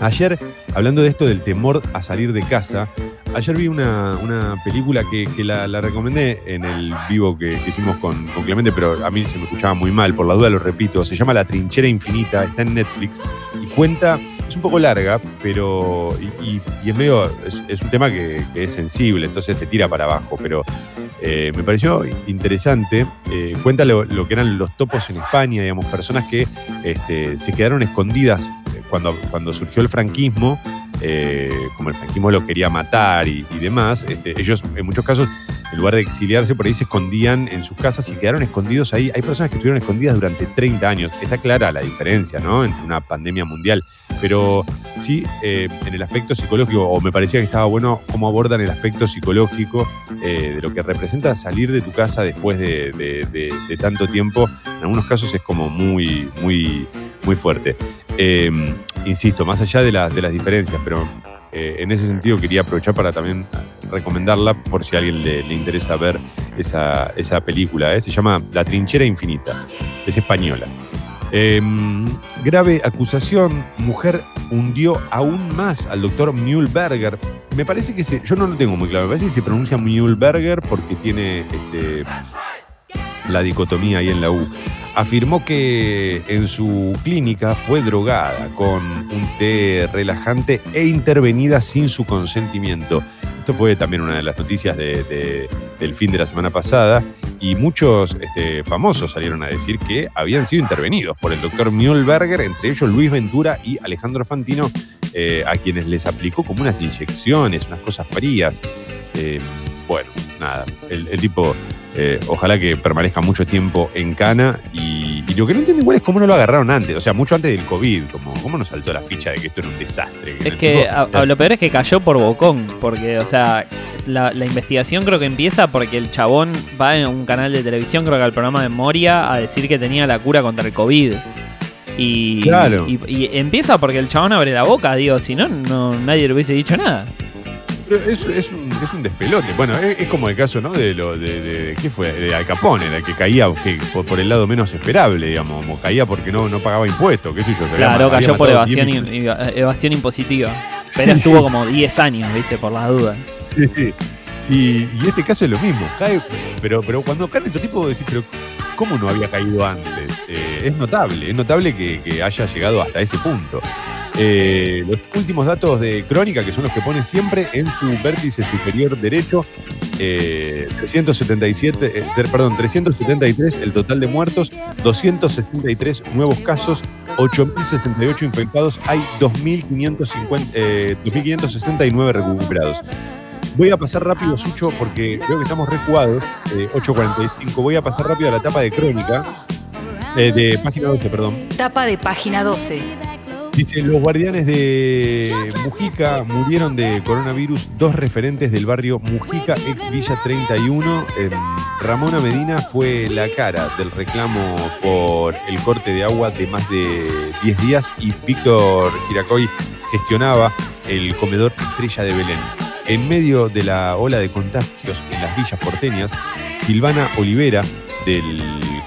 Ayer, hablando de esto del temor a salir de casa, ayer vi una, película que, la, recomendé en el vivo que, hicimos con, Clemente, pero a mí se me escuchaba muy mal, por la duda lo repito. Se llama La Trinchera Infinita, está en Netflix y cuenta, es un poco larga, pero. y, es medio. Es, un tema que, es sensible, entonces te tira para abajo, pero Eh, me pareció interesante. Eh, cuenta lo, que eran los topos en España, digamos, personas que este, se quedaron escondidas cuando, surgió el franquismo eh, como el franquismo lo quería matar y, demás, este, ellos en muchos casos, en lugar de exiliarse por ahí, se escondían en sus casas y quedaron escondidos ahí. Hay personas que estuvieron escondidas durante 30 años. Está clara la diferencia, ¿no? Entre una pandemia mundial. Pero sí, eh, en el aspecto psicológico, o me parecía que estaba bueno cómo abordan el aspecto psicológico eh, de lo que representa salir de tu casa después de, de tanto tiempo. En algunos casos es como muy, muy muy fuerte. Em, insisto, más allá de, de las diferencias, pero eh, en ese sentido quería aprovechar para también recomendarla por si a alguien le, interesa ver esa, película. ¿eh? Se llama La Trinchera Infinita. Es española. Em, grave acusación, mujer hundió aún más al doctor Mühlberger. Me parece que se, yo no lo tengo muy claro, me parece que se pronuncia Mühlberger porque tiene este, la dicotomía ahí en la U afirmó que en su clínica fue drogada con un té relajante e intervenida sin su consentimiento. Esto fue también una de las noticias del fin de la semana pasada y muchos este, famosos salieron a decir que habían sido intervenidos por el doctor Mühlberger, entre ellos Luis Ventura y Alejandro Fantino, eh, a quienes les aplicó como unas inyecciones, unas cosas frías. Eh, bueno, nada, el tipo eh, ojalá que permanezca mucho tiempo en Cana. Y, lo que no entiendo igual es cómo no lo agarraron antes. O sea, mucho antes del COVID. Como, ¿Cómo nos saltó la ficha de que esto era un desastre? es que lo peor es que cayó por bocón. Porque, o sea, la, investigación creo que empieza porque el chabón va en un canal de televisión, creo que al programa de Moria, a decir que tenía la cura contra el COVID. Y, y, empieza porque el chabón abre la boca, digo, si no, no nadie le hubiese dicho nada. Es, es, un, es un despelote. Bueno, es, como el caso, ¿no? De lo de, ¿qué fue? De Al Capone, el que caía por, el lado menos esperable, digamos, caía porque no, no pagaba impuestos, qué sé yo. Claro, cayó por evasión, evasión impositiva. Pero estuvo como 10 años, ¿viste? Por las dudas. Sí, Y, este caso es lo mismo, cae, pero, pero cuando cae este tipo, decís, pero ¿cómo no había caído antes? Eh, es notable, es notable que, que haya llegado hasta ese punto. Eh, los últimos datos de Crónica, que son los que pone siempre en su vértice superior derecho, 377, eh, eh, perdón, 373 el total de muertos, 263 nuevos casos, 8.068 infectados, hay 2.569 recuperados. Voy a pasar rápido, Sucho, porque creo que estamos rejugados, 8.45. Voy a pasar rápido a la tapa de Crónica, de página 12, perdón. Tapa de página 12. Dice, los guardianes de Mujica murieron de coronavirus, dos referentes del barrio Mujica, ex Villa 31. Ramona Medina fue la cara del reclamo por el corte de agua de más de 10 días y Víctor Giracoy gestionaba el comedor Estrella de Belén. En medio de la ola de contagios en las villas porteñas, Silvana Olivera, del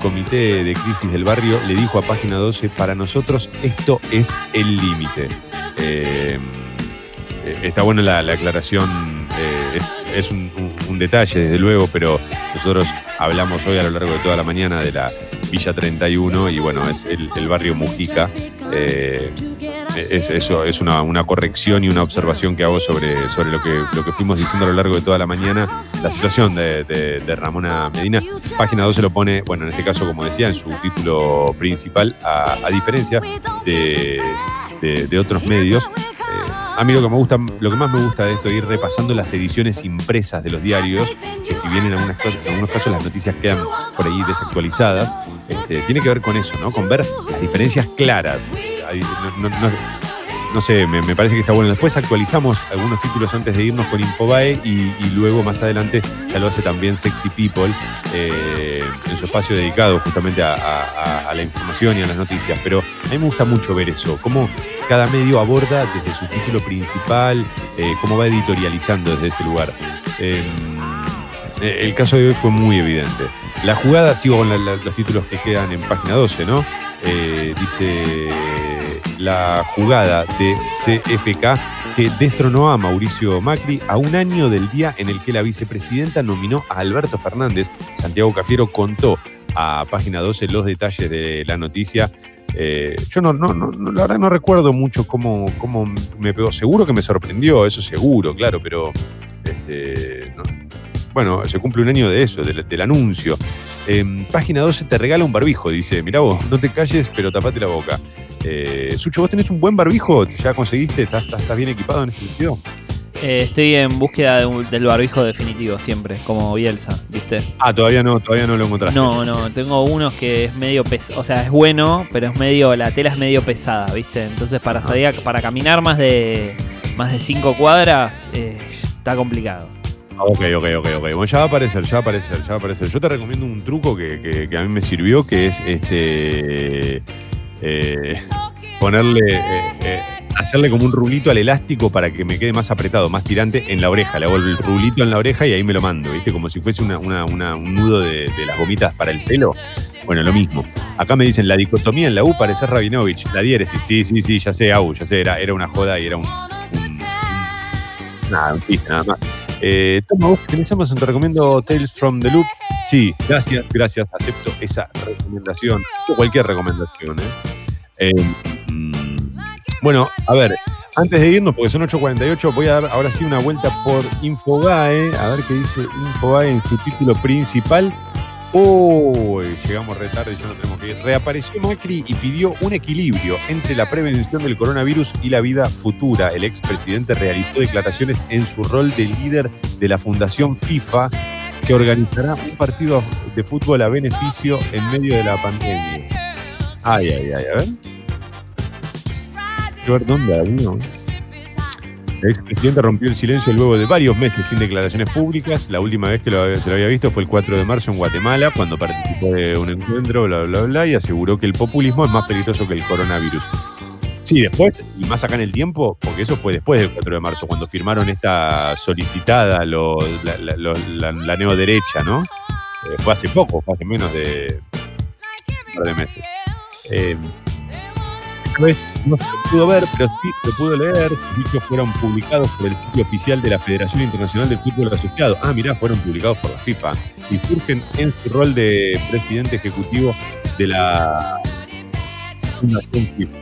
Comité de Crisis del Barrio le dijo a Página 12, para nosotros esto es el límite. Eh, está buena la, aclaración, eh, es, un, detalle desde luego, pero nosotros hablamos hoy a lo largo de toda la mañana de la Villa 31 y bueno, es el, barrio Mujica. Eh, es, eso es una, corrección y una observación que hago sobre, sobre lo, que, lo que fuimos diciendo a lo largo de toda la mañana, la situación de, Ramona Medina. Página 12 lo pone, bueno, en este caso, como decía, en su título principal, a, diferencia de, otros medios. A mí lo que me gusta, lo que más me gusta de esto es ir repasando las ediciones impresas de los diarios, que si bien en, algunas cosas, en algunos casos las noticias quedan por ahí desactualizadas, este, tiene que ver con eso, ¿no? Con ver las diferencias claras no, sé, me, parece que está bueno. Después actualizamos algunos títulos antes de irnos con Infobae y, luego más adelante ya lo hace también Sexy People eh, en su espacio dedicado justamente a, la información y a las noticias. Pero a mí me gusta mucho ver eso, cómo cada medio aborda desde su título principal, eh, cómo va editorializando desde ese lugar. Em, eh, el caso de hoy fue muy evidente. La jugada, sigo con los títulos que quedan en página 12, ¿no? dice la jugada de CFK que destronó a Mauricio Macri a un año del día en el que la vicepresidenta nominó a Alberto Fernández. Santiago Cafiero contó a página 12 los detalles de la noticia. Eh, yo no, no, no, la verdad no recuerdo mucho cómo, cómo me pegó. Seguro que me sorprendió, eso seguro, claro, pero este, bueno, se cumple un año de eso, del, anuncio. Em, página 12 te regala un barbijo, dice, mirá vos, no te calles, pero tapate la boca. Eh, Sucho, ¿vos tenés un buen barbijo? ¿Ya conseguiste? ¿Estás, estás bien equipado en ese sentido? Eh, estoy en búsqueda del barbijo definitivo siempre, como Bielsa, ¿viste? Ah, todavía no, todavía no lo encontraste. No, no, tengo unos que es medio pesado, o sea, es bueno, pero es medio, la tela es medio pesada, ¿viste? Entonces para ah. salir, para caminar más de más de cinco cuadras eh, está complicado. Ok, ok, ok, ok. Bueno, ya va a aparecer, ya va a aparecer, ya va a aparecer. Yo te recomiendo un truco que, a mí me sirvió, que es este eh, ponerle hacerle como un rulito al elástico para que me quede más apretado, más tirante en la oreja. Le hago el rulito en la oreja y ahí me lo mando, ¿viste? Como si fuese una, un nudo de, las gomitas para el pelo. Bueno, lo mismo. Acá me dicen la dicotomía en la U parece Rabinovich, la diéresis. Sí, sí, sí, ya sé, Au, ya sé, era, era una joda y era un. nada, un nada más. Eh, toma, vos que en te recomiendo Tales from the Loop. Sí, gracias, gracias, acepto esa recomendación. O cualquier recomendación, ¿eh? eh mm, bueno, a ver, antes de irnos, porque son 8.48, voy a dar ahora sí una vuelta por Infogae, a ver qué dice Infogae en su título principal. Uy, llegamos retarde y ya no tenemos que ir. Reapareció Macri y pidió un equilibrio entre la prevención del coronavirus y la vida futura. El expresidente realizó declaraciones en su rol de líder de la Fundación FIFA, que organizará un partido de fútbol a beneficio en medio de la pandemia. Ay, ay, ay, a ver ver dónde. El expresidente rompió el silencio luego de varios meses sin declaraciones públicas. La última vez que se lo había visto fue el 4 de marzo en Guatemala, cuando participó de un encuentro, bla, bla, bla, y aseguró que el populismo es más peligroso que el coronavirus. Sí, después, y más acá en el tiempo, porque eso fue después del 4 de marzo, cuando firmaron esta solicitada, la, la, neoderecha, ¿no? Eh, fue hace poco, fue hace menos de un par de meses. Eh, no se pudo ver, pero sí se pudo leer. Dichos fueron publicados por el sitio oficial de la Federación Internacional del Fútbol Asociado. Ah, mirá, fueron publicados por la FIFA. Y surgen en su rol de presidente ejecutivo de la Fundación FIFA.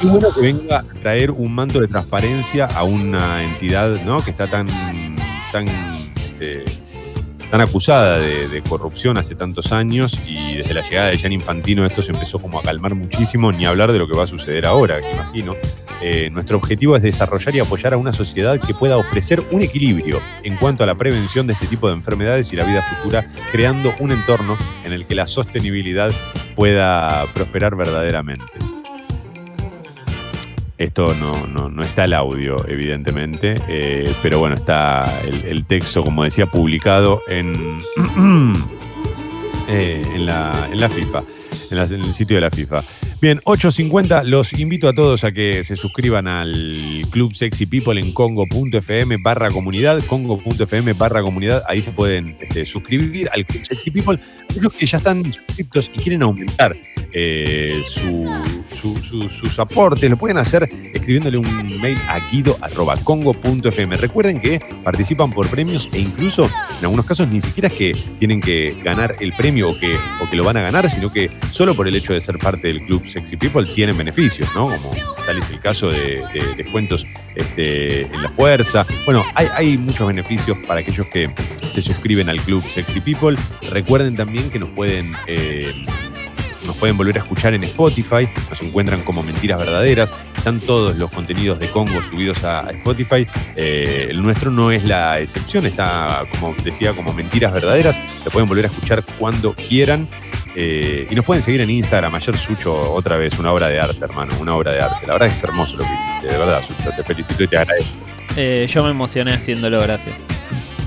Qué bueno que venga a traer un manto de transparencia a una entidad ¿no? que está tan, tan este, tan acusada de, corrupción hace tantos años y desde la llegada de Jan Infantino esto se empezó como a calmar muchísimo, ni hablar de lo que va a suceder ahora, que imagino. Eh, nuestro objetivo es desarrollar y apoyar a una sociedad que pueda ofrecer un equilibrio en cuanto a la prevención de este tipo de enfermedades y la vida futura, creando un entorno en el que la sostenibilidad pueda prosperar verdaderamente. Esto no, no, está el audio, evidentemente, eh, pero bueno, está el, texto, como decía, publicado en, eh, en, la, en la FIFA, en, en el sitio de la FIFA. Bien, 8.50, los invito a todos a que se suscriban al Club Sexy People en congo.fm barra comunidad, congo.fm barra comunidad, ahí se pueden este, suscribir al Club Sexy People. Aquellos que ya están suscriptos y quieren aumentar eh, sus aportes, lo pueden hacer escribiéndole un mail a guido.congo.fm. Recuerden que participan por premios e incluso en algunos casos ni siquiera es que tienen que ganar el premio o que, o que lo van a ganar, sino que solo por el hecho de ser parte del Club Sexy People tienen beneficios, ¿no? Como tal es el caso de, descuentos este, en la fuerza. Bueno, hay, muchos beneficios para aquellos que se suscriben al Club Sexy People. Recuerden también que nos pueden... Eh, nos pueden volver a escuchar en Spotify, nos encuentran como Mentiras Verdaderas, están todos los contenidos de Congo subidos a, Spotify, eh, el nuestro no es la excepción, está como decía como Mentiras Verdaderas, lo pueden volver a escuchar cuando quieran eh, y nos pueden seguir en Instagram. Ayer Sucho, otra vez, una obra de arte, hermano, una obra de arte. La verdad es hermoso lo que hiciste, de verdad, Sucho. Te felicito y te agradezco. Eh, yo me emocioné haciéndolo, gracias.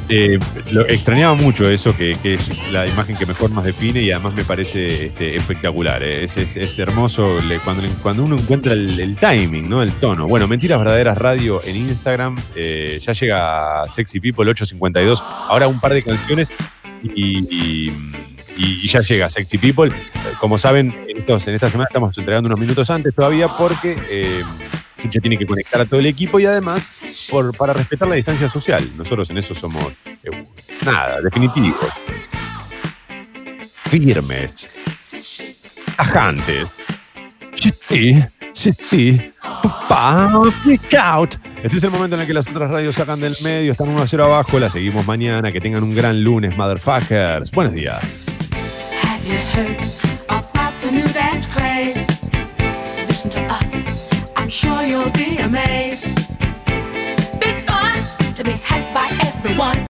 Eh, lo, extrañaba mucho eso, que, es la imagen que mejor nos define y además me parece este, espectacular. Es, es, hermoso cuando, cuando uno encuentra el, timing, ¿no? El tono. Bueno, Mentiras Verdaderas Radio en Instagram. ya llega Sexy People 852. Ahora un par de canciones y y, ya llega Sexy People. Como saben, en, en esta semana estamos entregando unos minutos antes todavía porque eh, tiene que conectar a todo el equipo y además por, para respetar la distancia social. Nosotros en eso somos, eh, nada, definitivos. Firmes. Ajantes. Sí, sí, sí. Freak Out. Este es el momento en el que las otras radios sacan del medio, están 1 a 0 abajo, la seguimos mañana. Que tengan un gran lunes, motherfuckers. Buenos días. You heard about the new dance craze? Listen to us, I'm sure you'll be amazed. Big fun to be had by everyone.